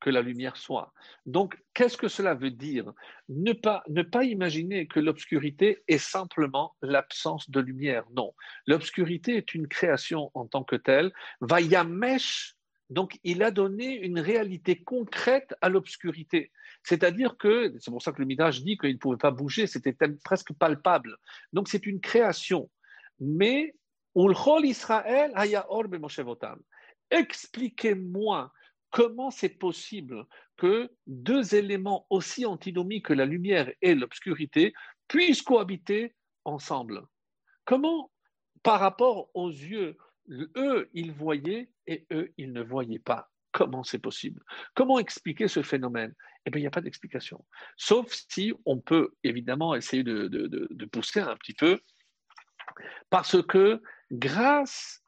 que la lumière soit. Donc, qu'est-ce que cela veut dire? Ne pas, ne pas imaginer que l'obscurité est simplement l'absence de lumière. Non, l'obscurité est une création en tant que telle. Vayamesh donc, il a donné une réalité concrète à l'obscurité. C'est-à-dire que, c'est pour ça que le Midrash dit qu'il ne pouvait pas bouger, c'était presque palpable. Donc, c'est une création. Mais, Israël Expliquez-moi comment c'est possible que deux éléments aussi antinomiques que la lumière et l'obscurité puissent cohabiter ensemble. Comment, par rapport aux yeux, eux, ils voyaient et eux, ils ne voyaient pas. Comment c'est possible Comment expliquer ce phénomène? Eh bien, il n'y a pas d'explication. Sauf si on peut évidemment essayer de, pousser un petit peu, parce que grâce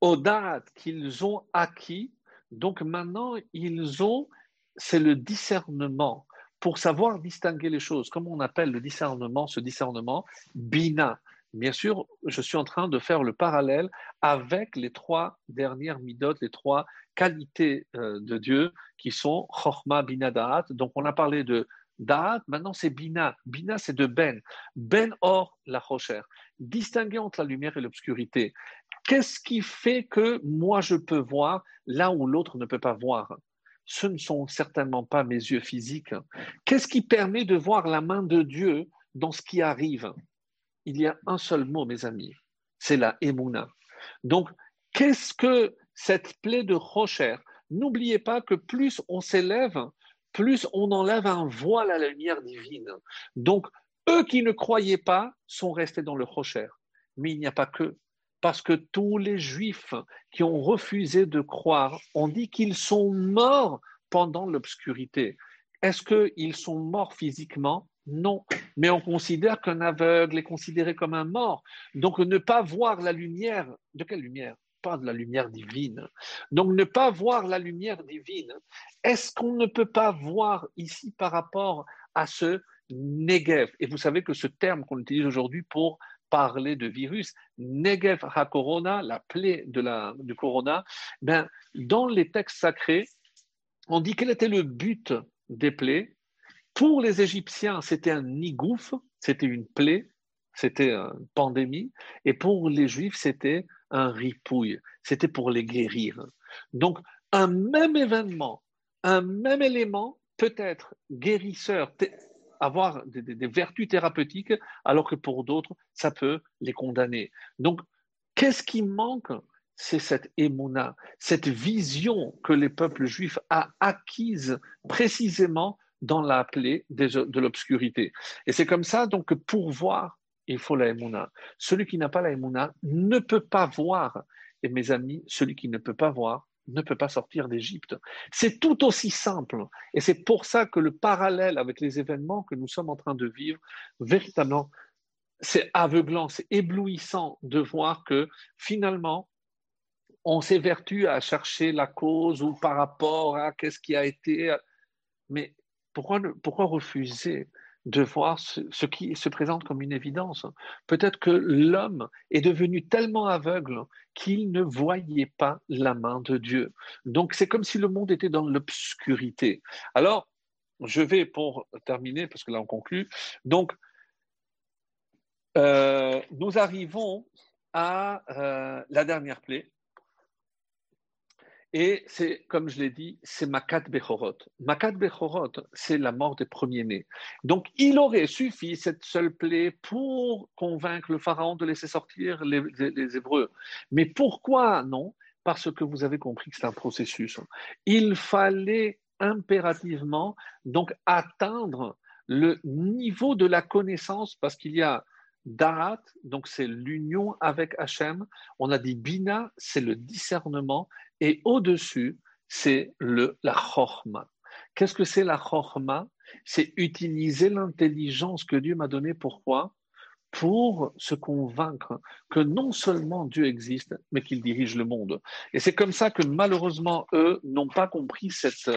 aux dates qu'ils ont acquis, donc maintenant, ils ont, c'est le discernement pour savoir distinguer les choses. Comment on appelle le discernement, ce discernement? Bina. Bien sûr, je suis en train de faire le parallèle avec les trois dernières midotes, les trois qualités euh, de Dieu qui sont Chorma, Bina, Da'at. Donc, on a parlé de Da'at, maintenant c'est Bina. Bina, c'est de Ben. Ben or la Rocher. Distinguer entre la lumière et l'obscurité. Qu'est-ce qui fait que moi je peux voir là où l'autre ne peut pas voir? Ce ne sont certainement pas mes yeux physiques. Qu'est-ce qui permet de voir la main de Dieu dans ce qui arrive? Il y a un seul mot, mes amis, c'est la émouna. Donc, qu'est-ce que cette plaie de Rocher N'oubliez pas que plus on s'élève, plus on enlève un voile à la lumière divine. Donc, eux qui ne croyaient pas sont restés dans le Rocher. Mais il n'y a pas que. Parce que tous les juifs qui ont refusé de croire ont dit qu'ils sont morts pendant l'obscurité. Est-ce qu'ils sont morts physiquement? Non, mais on considère qu'un aveugle est considéré comme un mort. Donc ne pas voir la lumière, de quelle lumière? Pas de la lumière divine. Donc ne pas voir la lumière divine, est-ce qu'on ne peut pas voir ici par rapport à ce Negev? Et vous savez que ce terme qu'on utilise aujourd'hui pour parler de virus, Negev ha-corona, la plaie de la, du corona, ben, dans les textes sacrés, on dit quel était le but des plaies? Pour les Égyptiens, c'était un nigouf, c'était une plaie, c'était une pandémie, et pour les Juifs, c'était un ripouille, c'était pour les guérir. Donc, un même événement, un même élément peut être guérisseur, avoir des, vertus thérapeutiques, alors que pour d'autres, ça peut les condamner. Donc, qu'est-ce qui manque? C'est cette émouna, cette vision que les peuples juifs ont acquise précisément dans la plaie de l'obscurité. Et c'est comme ça donc que pour voir, il faut la émouna. Celui qui n'a pas la émouna ne peut pas voir. Et mes amis, celui qui ne peut pas voir ne peut pas sortir d'Égypte. C'est tout aussi simple. Et c'est pour ça que le parallèle avec les événements que nous sommes en train de vivre, véritablement, c'est aveuglant, c'est éblouissant de voir que finalement, on s'évertue à chercher la cause ou par rapport à qu'est-ce qui a été. Mais pourquoi, refuser de voir ce, qui se présente comme une évidence? Peut-être que l'homme est devenu tellement aveugle qu'il ne voyait pas la main de Dieu. Donc c'est comme si le monde était dans l'obscurité. Alors, je vais pour terminer, parce que là on conclut. Donc, euh, nous arrivons à euh, la dernière plaie, et c'est, comme je l'ai dit, c'est Makat Bechorot. Makat Bechorot, c'est la mort des premiers-nés. Donc, il aurait suffi cette seule plaie pour convaincre le Pharaon de laisser sortir les, Hébreux. Mais pourquoi non? Parce que vous avez compris que c'est un processus. Il fallait impérativement donc atteindre le niveau de la connaissance parce qu'il y a Darat, donc c'est l'union avec Hachem. On a dit Bina, c'est le discernement. Et au-dessus, c'est le, la chorma. Qu'est-ce que c'est la chorma? C'est utiliser l'intelligence que Dieu m'a donnée. Pourquoi? Pour se convaincre que non seulement Dieu existe, mais qu'il dirige le monde. Et c'est comme ça que malheureusement, eux n'ont pas compris cette,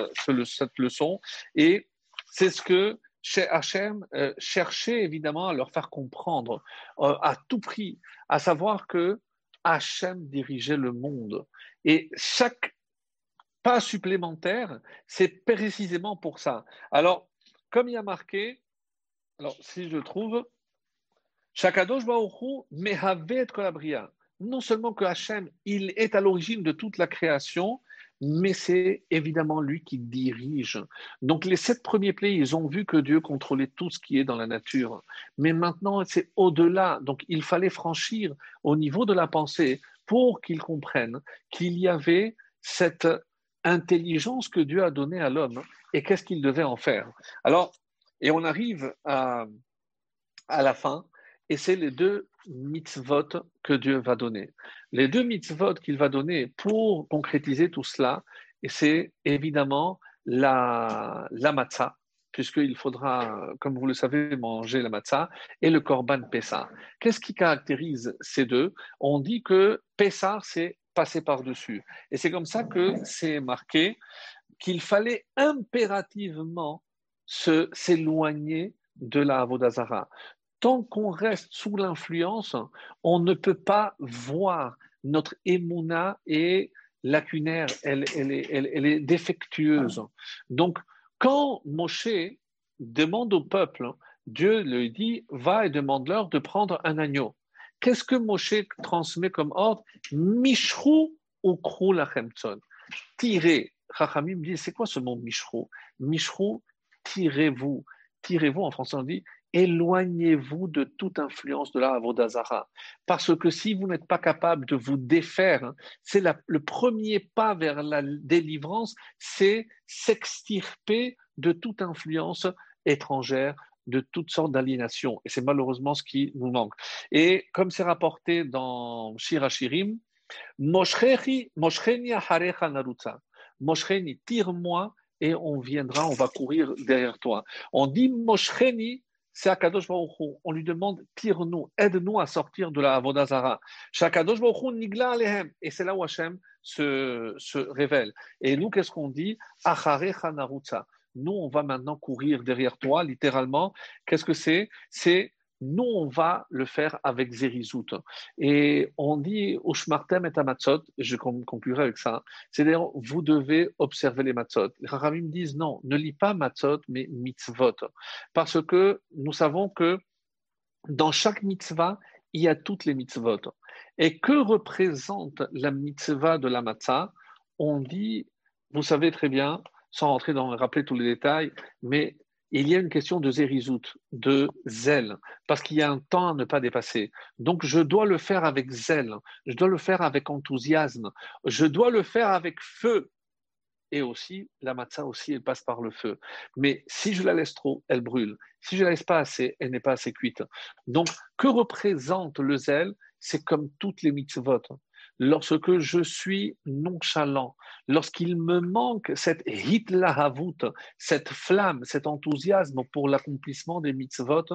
cette leçon. Et c'est ce que chez Hachem euh, cherchait évidemment à leur faire comprendre euh, à tout prix, à savoir que Hachem dirigeait le monde. Et chaque pas supplémentaire, c'est précisément pour ça. Alors, comme il y a marqué, alors si je trouve, Shakadosh Baruchu Mehavet Kolabria. Non seulement que Hachem, il est à l'origine de toute la création, mais c'est évidemment lui qui dirige. Donc les sept premiers plaies, ils ont vu que Dieu contrôlait tout ce qui est dans la nature. Mais maintenant, c'est au-delà. Donc il fallait franchir au niveau de la pensée pour qu'ils comprennent qu'il y avait cette intelligence que Dieu a donnée à l'homme et qu'est-ce qu'il devait en faire? Alors, et on arrive à, à la fin, et c'est les deux mitzvot que Dieu va donner. Les deux mitzvot qu'il va donner pour concrétiser tout cela, et c'est évidemment la, la matzah, puisqu'il faudra, comme vous le savez, manger la matzah, et le korban Pessah. Qu'est-ce qui caractérise ces deux? On dit que Pessah, c'est passer par-dessus. Et c'est comme ça que c'est marqué qu'il fallait impérativement s'éloigner de la Avodazara tant qu'on reste sous l'influence, on ne peut pas voir notre émouna est lacunaire, elle, est, défectueuse. Donc, quand Moshe demande au peuple, Dieu lui dit, va et demande-leur de prendre un agneau. Qu'est-ce que Moshe transmet comme ordre? Mishrou ou krou lachemtson. Tirez. Chachamim dit, c'est quoi ce mot Mishrou Mishrou, tirez-vous. Tirez-vous, en français on dit, éloignez-vous de toute influence de la Avodazara. Parce que si vous n'êtes pas capable de vous défaire, hein, c'est le premier pas vers la délivrance, c'est s'extirper de toute influence étrangère, de toutes sortes d'aliénations. Et c'est malheureusement ce qui nous manque. Et comme c'est rapporté dans Shirachirim, Moshcheni harecha narutza. Moshcheni, tire-moi et on viendra, on va courir derrière toi. On dit Moshcheni c'est Akadosh Baruch On lui demande, tire-nous, aide-nous à sortir de la Avodazara. Shakadosh Nigla. Et c'est là où Hachem se, se révèle. Et nous, qu'est-ce qu'on dit? Nous, on va maintenant courir derrière toi, littéralement. Qu'est-ce que c'est? C'est nous, on va le faire avec Zerizout. Et on dit au Shmartem et à Matzot, je conclurai avec ça, c'est-à-dire, vous devez observer les Matzot. Les Rahamim disent non, ne lis pas Matzot, mais Mitzvot. Parce que nous savons que dans chaque mitzvah, il y a toutes les mitzvot. Et que représente la mitzvah de la matzah? On dit, vous savez très bien, sans rentrer dans rappeler tous les détails, mais il y a une question de zérizout, de zèle, parce qu'il y a un temps à ne pas dépasser. Donc je dois le faire avec zèle, je dois le faire avec enthousiasme, je dois le faire avec feu. Et aussi, la matzah aussi, elle passe par le feu. Mais si je la laisse trop, elle brûle. Si je la laisse pas assez, elle n'est pas assez cuite. Donc, que représente le zèle? C'est comme toutes les mitzvot lorsque je suis nonchalant, lorsqu'il me manque cette hitlahavut, cette flamme, cet enthousiasme pour l'accomplissement des mitzvot,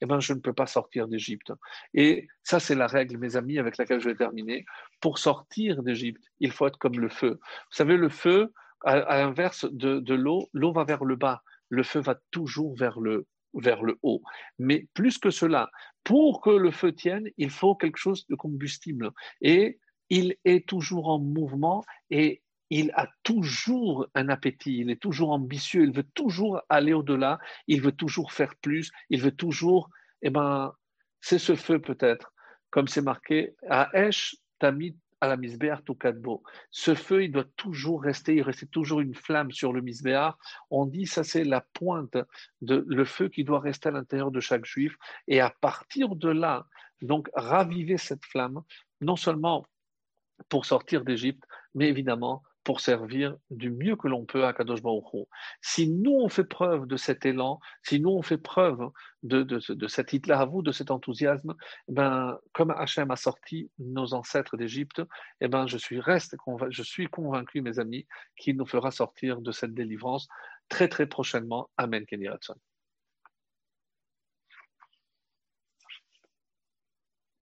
eh ben, je ne peux pas sortir d'Égypte. Et ça, c'est la règle, mes amis, avec laquelle je vais terminer. Pour sortir d'Égypte, il faut être comme le feu. Vous savez, le feu, à, l'inverse de, de l'eau, l'eau va vers le bas, le feu va toujours vers le vers le haut. Mais plus que cela, pour que le feu tienne, il faut quelque chose de combustible. Et il est toujours en mouvement et il a toujours un appétit, il est toujours ambitieux, il veut toujours aller au-delà, il veut toujours faire plus, il veut toujours, eh ben, c'est ce feu peut-être, comme c'est marqué, à Esh, Tamid, à la misbéar Tukadbo. Ce feu, il doit toujours rester, il reste toujours une flamme sur le misbéar. On dit ça, c'est la pointe de le feu qui doit rester à l'intérieur de chaque juif. Et à partir de là, donc raviver cette flamme, non seulement pour sortir d'Égypte, mais évidemment pour servir du mieux que l'on peut à Kadosh Si nous on fait preuve de cet élan, si nous on fait preuve de, de, de cet vous, de cet enthousiasme, ben, comme Hachem a sorti nos ancêtres d'Égypte, eh ben, je, suis reste, je suis convaincu, mes amis, qu'il nous fera sortir de cette délivrance très très prochainement. Amen, Kenny